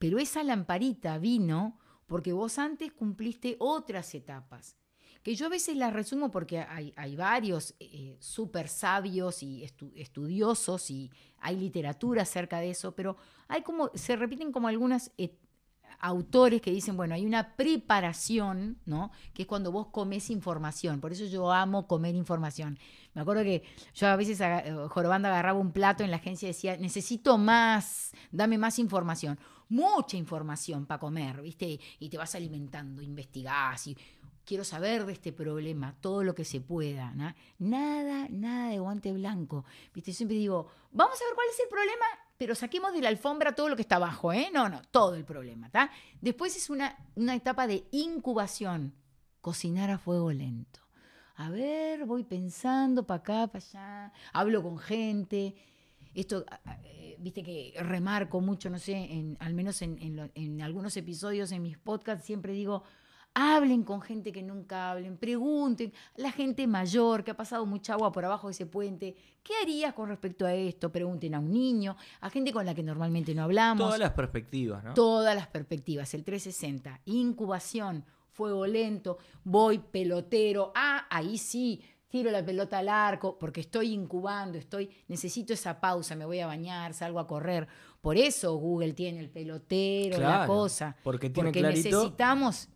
Pero esa lamparita vino porque vos antes cumpliste otras etapas que yo a veces las resumo porque hay, hay varios eh, súper sabios y estudiosos y hay literatura acerca de eso, pero hay como, se repiten como algunas eh, autores que dicen, bueno, hay una preparación, ¿no? Que es cuando vos comes información. Por eso yo amo comer información. Me acuerdo que yo a veces eh, jorobando agarraba un plato en la agencia y decía, necesito más, dame más información. Mucha información para comer, ¿viste? Y te vas alimentando, investigás y quiero saber de este problema, todo lo que se pueda. Nada, nada de guante blanco. ¿Viste? siempre digo, vamos a ver cuál es el problema, pero saquemos de la alfombra todo lo que está abajo, ¿eh? No, no, todo el problema, ¿está? Después es una, una etapa de incubación, cocinar a fuego lento. A ver, voy pensando para acá, para allá, hablo con gente. Esto, eh, viste que remarco mucho, no sé, al menos en, en algunos episodios en mis podcasts, siempre digo, Hablen con gente que nunca hablen, pregunten a la gente mayor que ha pasado mucha agua por abajo de ese puente, ¿qué harías con respecto a esto? Pregunten a un niño, a gente con la que normalmente no hablamos. Todas las perspectivas, ¿no? Todas las perspectivas, el 360, incubación, fuego lento, voy pelotero, ah, ahí sí, tiro la pelota al arco porque estoy incubando, estoy necesito esa pausa, me voy a bañar, salgo a correr. Por eso Google tiene el pelotero, la cosa. Porque, tiene porque necesitamos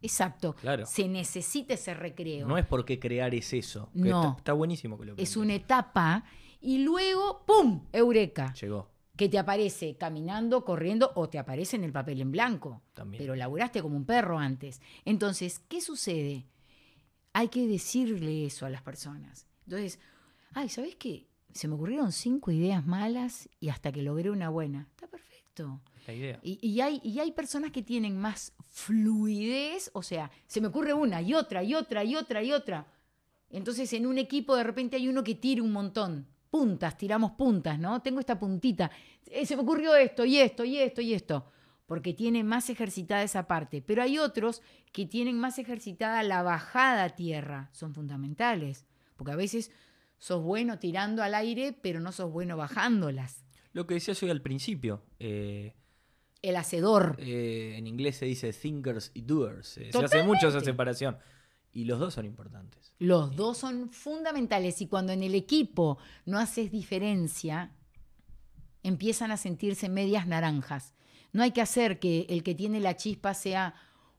Exacto. Claro. Se necesita ese recreo. No es porque crear es eso. no. Está, buenísimo que lo Es una etapa y luego, ¡pum! Eureka. Llegó. que te aparece caminando, corriendo o te aparece en el papel en blanco. También. Pero laburaste como un perro antes. Entonces, ¿qué sucede? Hay que decirle eso a las personas. Entonces, ay, ¿sabes qué? Se me ocurrieron cinco ideas malas y hasta que logré una buena. Está perfecto. La idea. Y, y hay, y hay personas que tienen más fluidez, o sea, se me ocurre una y otra y otra y otra y otra. Entonces en un equipo de repente hay uno que tira un montón. Puntas, tiramos puntas, ¿no? Tengo esta puntita. Eh, se me ocurrió esto y esto y esto y esto. Porque tiene más ejercitada esa parte. Pero hay otros que tienen más ejercitada la bajada a tierra. Son fundamentales. Porque a veces sos bueno tirando al aire, pero no sos bueno bajándolas. Lo que decías hoy al principio. eh, El hacedor. eh, en inglés se dice thinkers y doers. eh, se hace mucho esa separación. Y los dos son importantes. Los dos son fundamentales y cuando en el equipo no haces diferencia, empiezan a sentirse medias naranjas. No hay que hacer que el que tiene la chispa sea,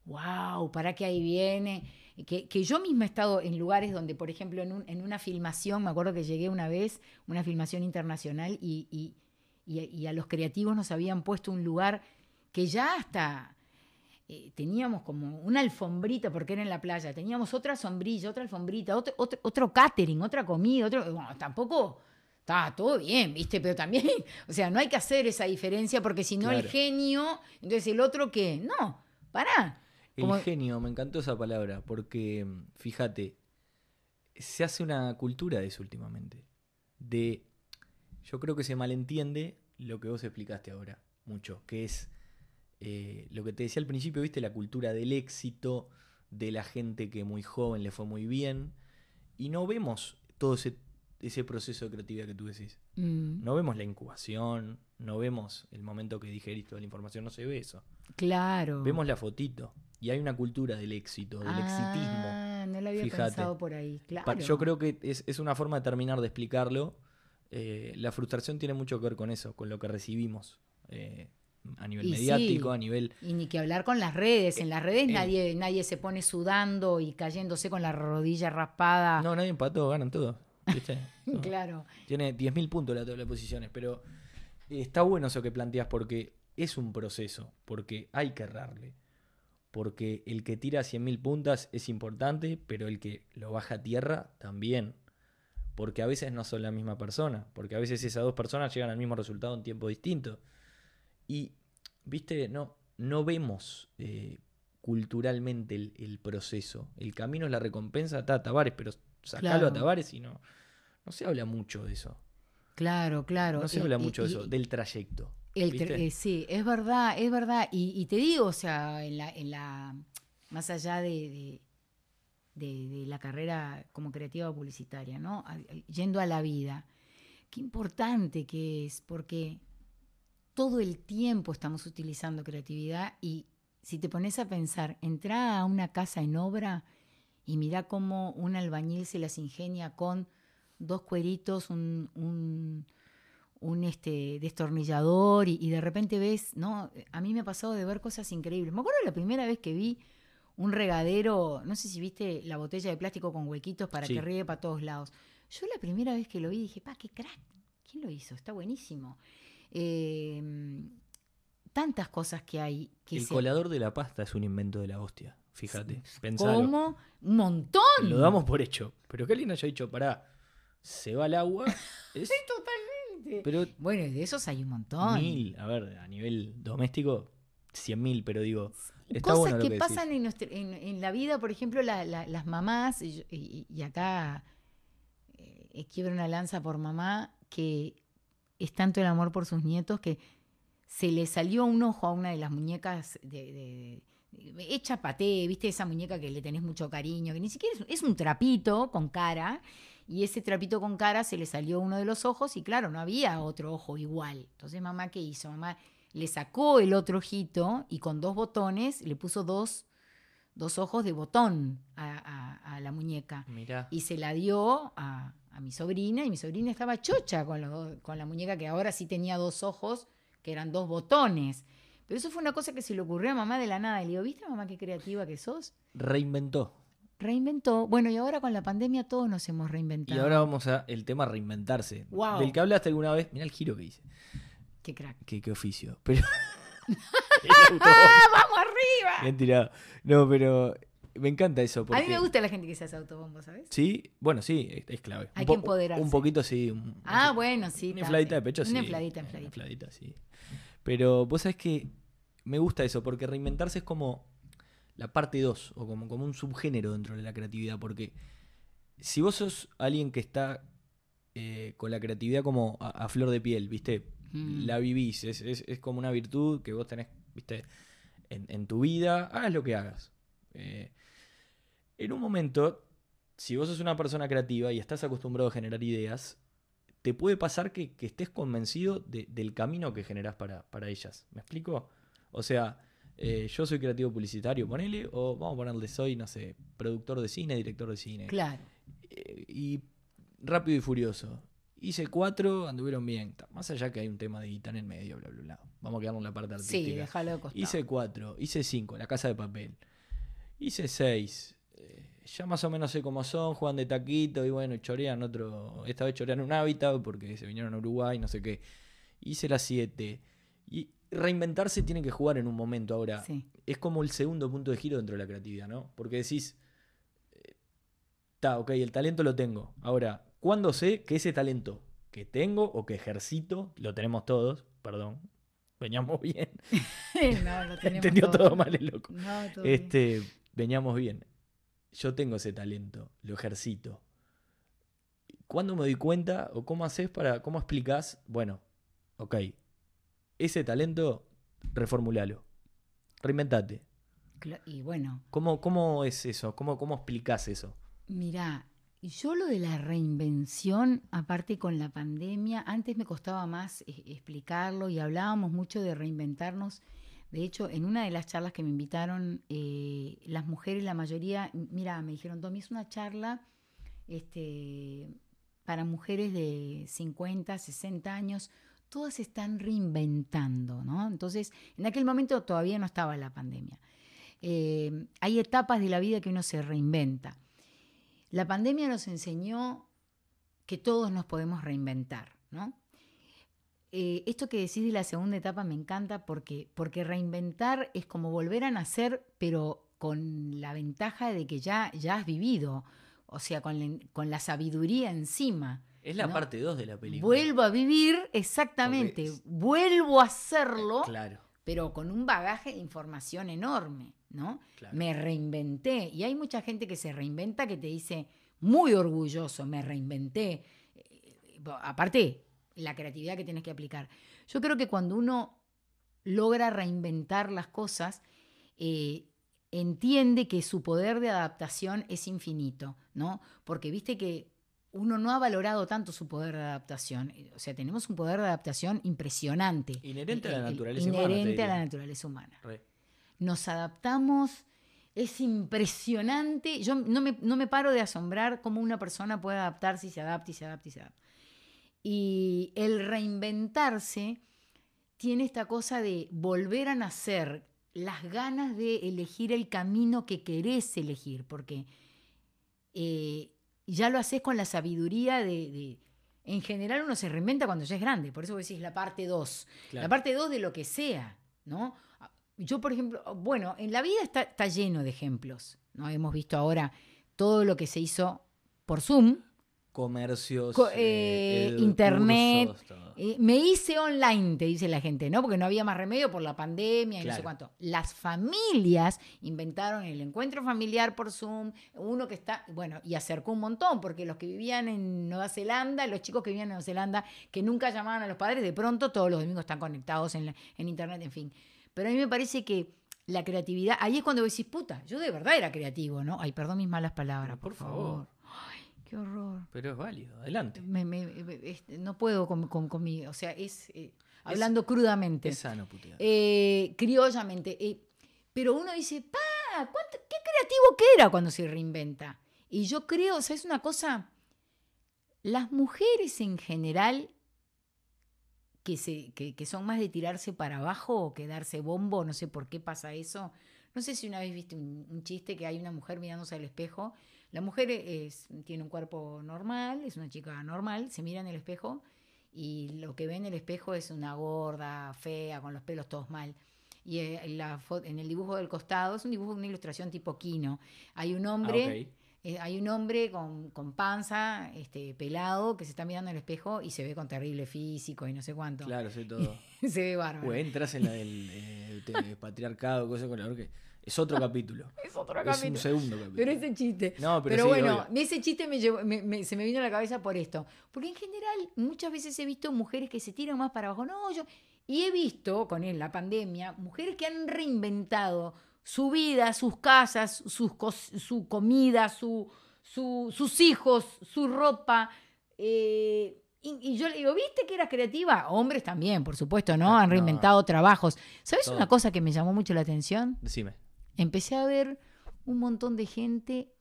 wow, para que ahí viene. Que, que yo misma he estado en lugares donde, por ejemplo, en, un- en una filmación, me acuerdo que llegué una vez, una filmación internacional, y, y- y- y a los creativos nos habían puesto un lugar que ya hasta eh, teníamos como una alfombrita, porque era en la playa, teníamos otra sombrilla, otra alfombrita, otro, otro, otro catering, otra comida, otro, bueno, tampoco está todo bien, ¿viste? Pero también, o sea, no hay que hacer esa diferencia porque si no el genio, entonces el otro qué, no, pará. El Como- genio, me encantó esa palabra, porque fíjate, se hace una cultura de eso últimamente. De. Yo creo que se malentiende lo que vos explicaste ahora, mucho, que es eh, lo que te decía al principio, viste, la cultura del éxito, de la gente que muy joven le fue muy bien, y no vemos todo ese, ese proceso de creatividad que tú decís. Mm, No vemos la incubación, no vemos el momento que digerís toda la información, no se ve eso. claro. Vemos la fotito y hay una cultura del éxito, del exitismo. Ah, no lo había Fíjate. pensado por ahí, claro. Yo creo que es, es una forma de terminar de explicarlo. Eh, la frustración tiene mucho que ver con eso, con lo que recibimos eh, a nivel Y mediático, sí. a nivel... Y ni que hablar con las redes. En las redes eh. nadie, nadie se pone sudando y cayéndose con la rodilla raspada. No, nadie empató, ganan todos. ¿viste? Claro. Tiene 10.000 puntos la tabla de posiciones, pero eh, está bueno eso que planteas porque es un proceso, porque hay que errarle. Porque el que tira 100.000 puntas es importante, pero el que lo baja a tierra también. Porque a veces no son la misma persona, porque a veces esas dos personas llegan al mismo resultado en tiempo distinto. Y, viste, no, no vemos eh, culturalmente el, el proceso. El camino es la recompensa, está Tavares, pero sacalo Claro. a Tavares y no, no se habla mucho de eso. Claro, claro. No se Y- habla mucho de eso, del trayecto. el tra- eh, sí, es verdad, es verdad. Y, y te digo, o sea, en la, en la más allá de, de, de- de la carrera como creativa publicitaria, ¿no? A- Yendo a la vida, qué importante que es, porque todo el tiempo estamos utilizando creatividad y si te pones a pensar, entra a una casa en obra y mira cómo un albañil se las ingenia con dos cueritos, un, un, un, este, destornillador y, y de repente ves, ¿no? A mí me ha pasado de ver cosas increíbles. Me acuerdo la primera vez que vi un regadero, no sé si viste la botella de plástico con huequitos para Sí. que riegue para todos lados. Yo la primera vez que lo vi dije, pa, qué crack, ¿quién lo hizo? Está buenísimo. Eh, tantas cosas que hay que El se- colador de la pasta es un invento de la hostia, fíjate. Pensalo. ¿Cómo? Un montón. Lo damos por hecho. Pero que alguien haya dicho, pará, se va el agua. Es, Totalmente. pero Bueno, y de esos hay un montón. mil, a ver, a nivel doméstico, cien mil, pero digo, está Cosas bueno lo que, pasan en, nuestra- en- en la vida, por ejemplo, la- la- las mamás, y, yo- y- y acá eh, quiebro una lanza por mamá, que es tanto el amor por sus nietos que se le salió un ojo a una de las muñecas de, de- de- hecha paté, viste esa muñeca que le tenés mucho cariño, que ni siquiera es, es un trapito con cara, y ese trapito con cara se le salió uno de los ojos y claro, no había otro ojo igual. Entonces mamá, ¿qué hizo? Mamá le sacó el otro ojito y con dos botones le puso dos, dos ojos de botón a, a- a la muñeca. Mirá, Y se la dio a, a mi sobrina y mi sobrina estaba chocha con, los con la muñeca que ahora sí tenía dos ojos, que eran dos botones. Pero eso fue una cosa que se le ocurrió a mamá de la nada. Y le digo, ¿viste mamá qué creativa que sos? reinventó. Reinventó. Bueno, y ahora con la pandemia todos nos hemos Y reinventado. ahora vamos a el tema reinventarse. Wow. Del que hablaste alguna vez, mirá el giro que hice. Qué crack. Qué, qué oficio. Pero. ¡Ah, vamos arriba! Bien tirado. No, pero me encanta eso. A mí me gusta la gente que se hace autobombo, ¿sabes? Sí, bueno, sí, es, es clave. Hay Un que po- empoderarse. Un poquito sí. un- Ah, bueno, sí. Una infladita de pecho, sí. Una infladita, Una infladita. infladita, sí. Pero vos sabés que me gusta eso, porque reinventarse es como la parte 2, o como, como un subgénero dentro de la creatividad, porque si vos sos alguien que está eh, con la creatividad como a, a flor de piel, ¿viste? Mm. La vivís, es, es- es como una virtud que vos tenés, ¿viste? En, en tu vida, hagas lo que hagas. Eh, en un momento, si vos sos una persona creativa y estás acostumbrado a generar ideas, te puede pasar que, que estés convencido de- del camino que generás para, para ellas. ¿Me explico? O sea, eh, yo soy creativo publicitario, ponele, o vamos a ponerle, soy, no sé, productor de cine, director de cine. Claro. Eh, y rápido y furioso. Hice cuatro, anduvieron bien. Más allá que hay un tema de guita en el medio, bla, bla, bla. Vamos a quedarnos en la parte Sí, artística. déjalo de costado. Hice cuatro, hice cinco, La Casa de Papel. Hice seis. eh, ya más o menos sé cómo son, juegan de taquito y bueno, chorean otro. Esta vez chorean un hábitat porque se vinieron a Uruguay, no sé qué. Hice las siete. Y reinventarse tiene que jugar en un momento ahora. Sí. Es como el segundo punto de giro dentro de la creatividad, ¿no? Porque decís, está, ok, el talento lo tengo. Ahora, ¿cuándo sé que ese talento que tengo o que ejercito, lo tenemos todos, perdón, veníamos bien, no, lo tenemos entendió todo. todo mal el loco. No, todo bien. Este, veníamos bien. Yo tengo ese talento, lo ejercito. ¿Cuándo me doy cuenta o cómo haces para, cómo explicás? Bueno, ok, ese talento, reformulalo. Reinventate. Y bueno, ¿Cómo, cómo es eso? ¿Cómo, ¿Cómo explicás eso? Mirá, yo lo de la reinvención, aparte con la pandemia, antes me costaba más eh, explicarlo y hablábamos mucho de reinventarnos. De hecho, en una de las charlas que me invitaron, eh, las mujeres, la mayoría, mira, me dijeron, Tommy, es una charla este, para mujeres de 50, 60 años, todas se están reinventando, ¿no? Entonces, en aquel momento todavía no estaba la pandemia. Eh, hay etapas de la vida que uno se reinventa. La pandemia nos enseñó que todos nos podemos reinventar, ¿no? Eh, esto que decís de la segunda etapa me encanta porque, porque reinventar es como volver a nacer, pero con la ventaja de que ya, ya has vivido, o sea, con con la sabiduría encima. Es la No. parte 2 de la película. Vuelvo a vivir, exactamente, es- vuelvo a hacerlo, Claro, pero con un bagaje de información enorme, ¿no? claro. Me reinventé. Y hay mucha gente que se reinventa que te dice, muy orgulloso, me reinventé. Eh, Aparte, la creatividad que tienes que aplicar. Yo creo que cuando uno logra reinventar las cosas, eh, entiende que su poder de adaptación es infinito, ¿no? Porque viste que uno no ha valorado tanto su poder de adaptación. Eh, O sea, tenemos un poder de adaptación impresionante. Inherente a la El- el- naturaleza humana, te Inherente a la naturaleza humana Re. nos adaptamos. Es impresionante. Yo no me, no me paro de asombrar cómo una persona puede adaptarse y se adapta y se adapta y se adapta. Y el reinventarse tiene esta cosa de volver a nacer, las ganas de elegir el camino que querés elegir, porque eh, ya lo haces con la sabiduría de, de- En general uno se reinventa cuando ya es grande, por eso vos decís la parte 2. Claro. La parte 2 de lo que sea, ¿no? Yo, por ejemplo, bueno, en la vida está, está lleno de ejemplos, ¿no? Hemos visto ahora todo lo que se hizo por Zoom. Comercios, Co- eh, eh, internet, cursos. Eh, me hice online, te dice la gente, ¿no? Porque no había más remedio por la pandemia y no sé cuánto. Las familias inventaron el encuentro familiar por Zoom, uno que está, bueno, y acercó un montón, porque los que vivían en Nueva Zelanda, los chicos que vivían en Nueva Zelanda, que nunca llamaban a los padres, de pronto todos los domingos están conectados en, la- en internet, en fin. Pero a mí me parece que la creatividad, ahí es cuando vos decís, puta, yo de verdad era creativo, ¿no? Ay, perdón mis malas palabras, por, Por favor. Qué horror. Pero es válido, adelante. Me- me- me- este, no puedo con, con, o sea, es eh, hablando crudamente, Es sano, putear. eh, criollamente. eh, pero uno dice, pa, ¿cuánto- ¿qué creativo que era cuando se reinventa? Y yo creo, o sea, es una cosa, las mujeres en general que, se, que, que son más de tirarse para abajo o quedarse bombo, no sé por qué pasa eso. No sé si una vez viste un, un chiste que hay una mujer mirándose al espejo. La mujer es, tiene un cuerpo normal, es una chica normal, se mira en el espejo y lo que ve en el espejo es una gorda, fea, con los pelos todos mal. Y eh, en, la fo- en el dibujo del costado es un dibujo, una ilustración tipo Kino. Hay un hombre, Ah, eh, hay un hombre con, con panza, este, pelado, que se está mirando en el espejo y se ve con terrible físico y no sé cuánto. Claro, soy todo. se ve bárbaro. O entras en la del eh, patriarcado, cosa con la que es otro capítulo. es otro Es un capítulo. segundo capítulo. Pero ese chiste. No, pero, Pero, sí, bueno, obvio. ese chiste me llevó- me- me- se me vino a la cabeza por esto. Porque en general muchas veces he visto mujeres que se tiran más para abajo. No, yo. Y he visto con él, la pandemia, mujeres que han reinventado su vida, sus casas, sus su comida, su, su- sus hijos, su ropa. eh, y, y yo le digo, ¿viste que eras creativa? Hombres también, por supuesto, ¿no? Ah, Han no. reinventado trabajos. ¿Sabes una cosa que me llamó mucho la atención? Decime. Empecé a ver un montón de gente.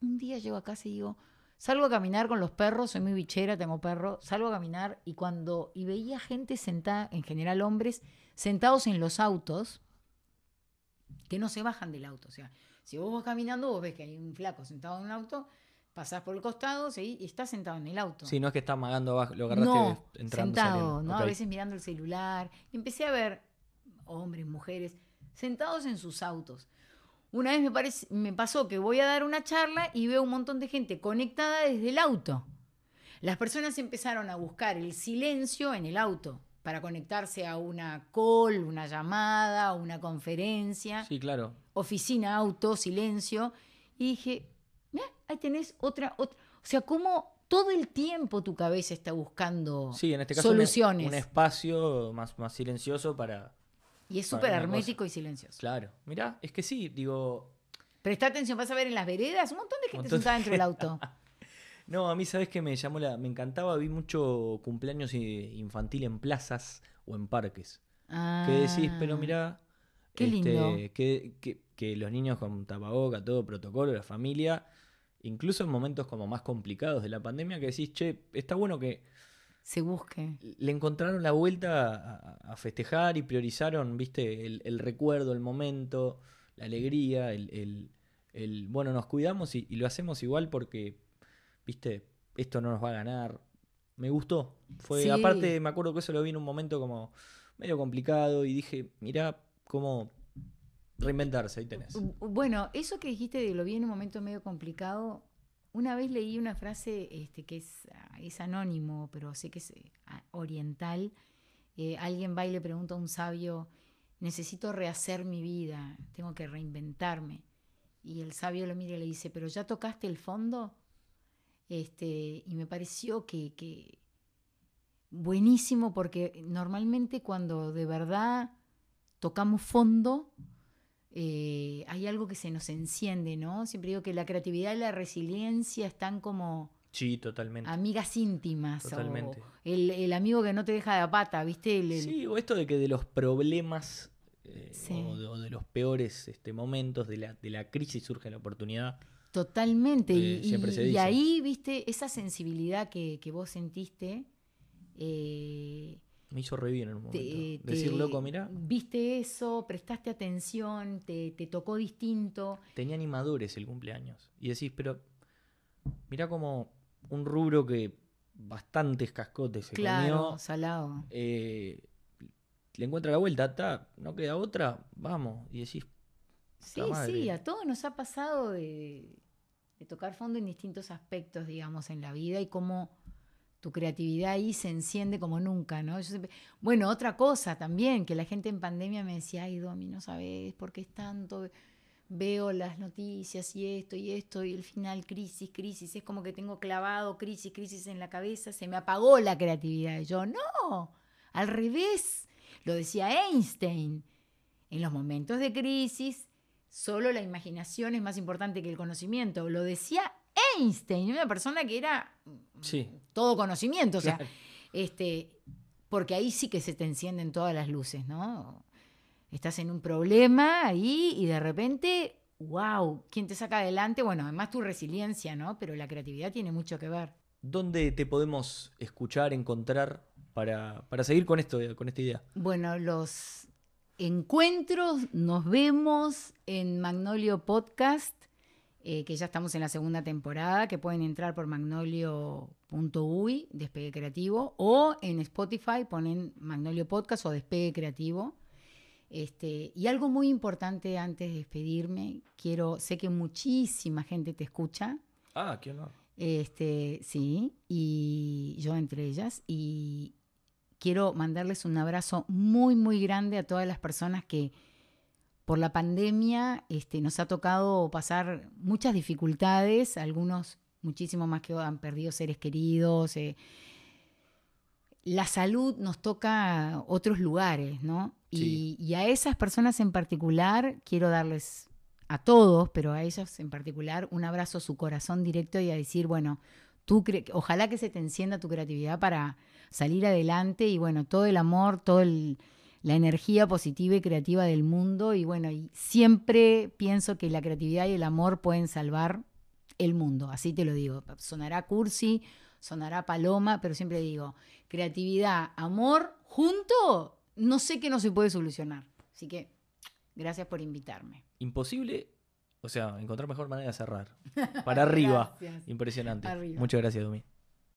Un día llego a casa y digo, salgo a caminar con los perros, soy muy bichera, tengo perro, salgo a caminar y cuando y veía gente sentada, en general hombres, sentados en los autos, que no se bajan del auto. O sea, si vos vas caminando, vos ves que hay un flaco sentado en un auto, pasás por el costado sí, y está sentado en el auto. Sí, no es que está amagando abajo, lo agarraste No, entrando. sentado, saliendo. ¿no? A veces mirando el celular. Y empecé a ver hombres, mujeres, sentados en sus autos. Una vez me, parece, me pasó que voy a dar una charla y veo un montón de gente conectada desde el auto. Las personas empezaron a buscar el silencio en el auto para conectarse a una call, una llamada, una conferencia Sí, claro. oficina, auto, silencio. Y dije, mira, ahí tenés otra, otra. O sea, cómo todo el tiempo tu cabeza está buscando Sí, en este caso un- soluciones. Un, espacio más, más silencioso para. Y es súper hermético y silencioso. Claro. Mirá, es que sí, digo. Presta atención, vas a ver en las veredas un montón de gente Montón sentada dentro del auto. No, a mí, ¿sabes qué me llamó la. Me encantaba, vi mucho cumpleaños infantil en plazas o en parques. Que decís, pero Ah, mirá. Qué lindo. Que, que- que los niños con tapaboca, todo protocolo, la familia. Incluso en momentos como más complicados de la pandemia, que decís, che, está bueno que Se busque. le encontraron la vuelta a, a festejar y priorizaron, viste, el, el recuerdo, el momento, la alegría, el, el- el, bueno, nos cuidamos y, y lo hacemos igual porque, viste, esto no nos va a ganar. Me gustó. Fue, Sí. aparte, me acuerdo que eso lo vi en un momento como medio complicado y dije, mirá cómo reinventarse, ahí tenés. Bueno, eso que dijiste de lo vi en un momento medio complicado, una vez leí una frase este, que es, ah, es anónimo, pero sé que es eh, oriental. Eh, alguien va y le pregunta a un sabio, necesito rehacer mi vida, tengo que reinventarme. Y el sabio lo mira y le dice, pero ¿ya tocaste el fondo? Este, y me pareció que buenísimo porque normalmente cuando de verdad tocamos fondo, eh, hay algo que se nos enciende, ¿no? Siempre digo que la creatividad y la resiliencia están como Sí, totalmente. amigas íntimas. o Totalmente. el, el amigo que no te deja de a pata, ¿viste? El- el- Sí, o esto de que de los problemas eh, Sí. o, de, o de los peores este, momentos de la, de la crisis surge la oportunidad. Totalmente. y, Eh, siempre y- y dice. ahí, ¿viste? Esa sensibilidad que, que vos sentiste. eh, Me hizo re bien en un momento. te- Decir, te- loco, mira, Viste eso, prestaste atención, te, te tocó distinto. tenía animadores el cumpleaños. Y decís, pero mira como un rubro que bastantes cascotes se claro, comió. salado. eh, le encuentra la vuelta, ta, no queda otra, vamos. Y decís, Sí, sí, a todos nos ha pasado de, de tocar fondo en distintos aspectos, digamos, en la vida y cómo tu creatividad ahí se enciende como nunca, ¿no? Bueno, otra cosa también, que la gente en pandemia me decía, ay, Domi, no sabes por qué es tanto, veo las noticias y esto y esto y el final, crisis, crisis, es como que tengo clavado crisis, crisis en la cabeza, se me apagó la creatividad. Y yo, no, al revés, lo decía Einstein, en los momentos de crisis solo la imaginación es más importante que el conocimiento. Lo decía Einstein, una persona que era sí. Todo conocimiento, o sea, claro. este, porque ahí sí que se te encienden todas las luces, ¿no? Estás en un problema ahí y de repente, wow, ¿quién te saca adelante? Bueno, además tu resiliencia, ¿no? Pero la creatividad tiene mucho que ver. ¿Dónde te podemos escuchar, encontrar para, para seguir con esto, con esta idea? Bueno, los encuentros nos vemos en Magnolio Podcast, eh, que ya estamos en la segunda temporada, que pueden entrar por Uy, Despegue Creativo, o en Spotify ponen Magnolio Podcast o Despegue Creativo. Este, y algo muy importante antes de despedirme, quiero, sé que muchísima gente te escucha. Ah, qué honor. Este, sí, y yo entre ellas. Y quiero mandarles un abrazo muy, muy grande a todas las personas que por la pandemia este, nos ha tocado pasar muchas dificultades, algunos muchísimo más que han perdido seres queridos. Eh. La salud nos toca otros lugares, ¿no? Y, a esas personas en particular quiero darles a todos, pero a ellas en particular, un abrazo a su corazón directo y a decir, bueno, tú ojalá que se te encienda tu creatividad para salir adelante y bueno, todo el amor, toda la energía positiva y creativa del mundo y bueno, y siempre pienso que la creatividad y el amor pueden salvar el mundo, así te lo digo. Sonará cursi, sonará paloma, pero siempre digo, creatividad, amor, junto, no sé que no se puede solucionar. Así que, gracias por invitarme. Imposible, o sea, encontrar mejor manera de cerrar. Para arriba. Impresionante. Muchas gracias, Domi.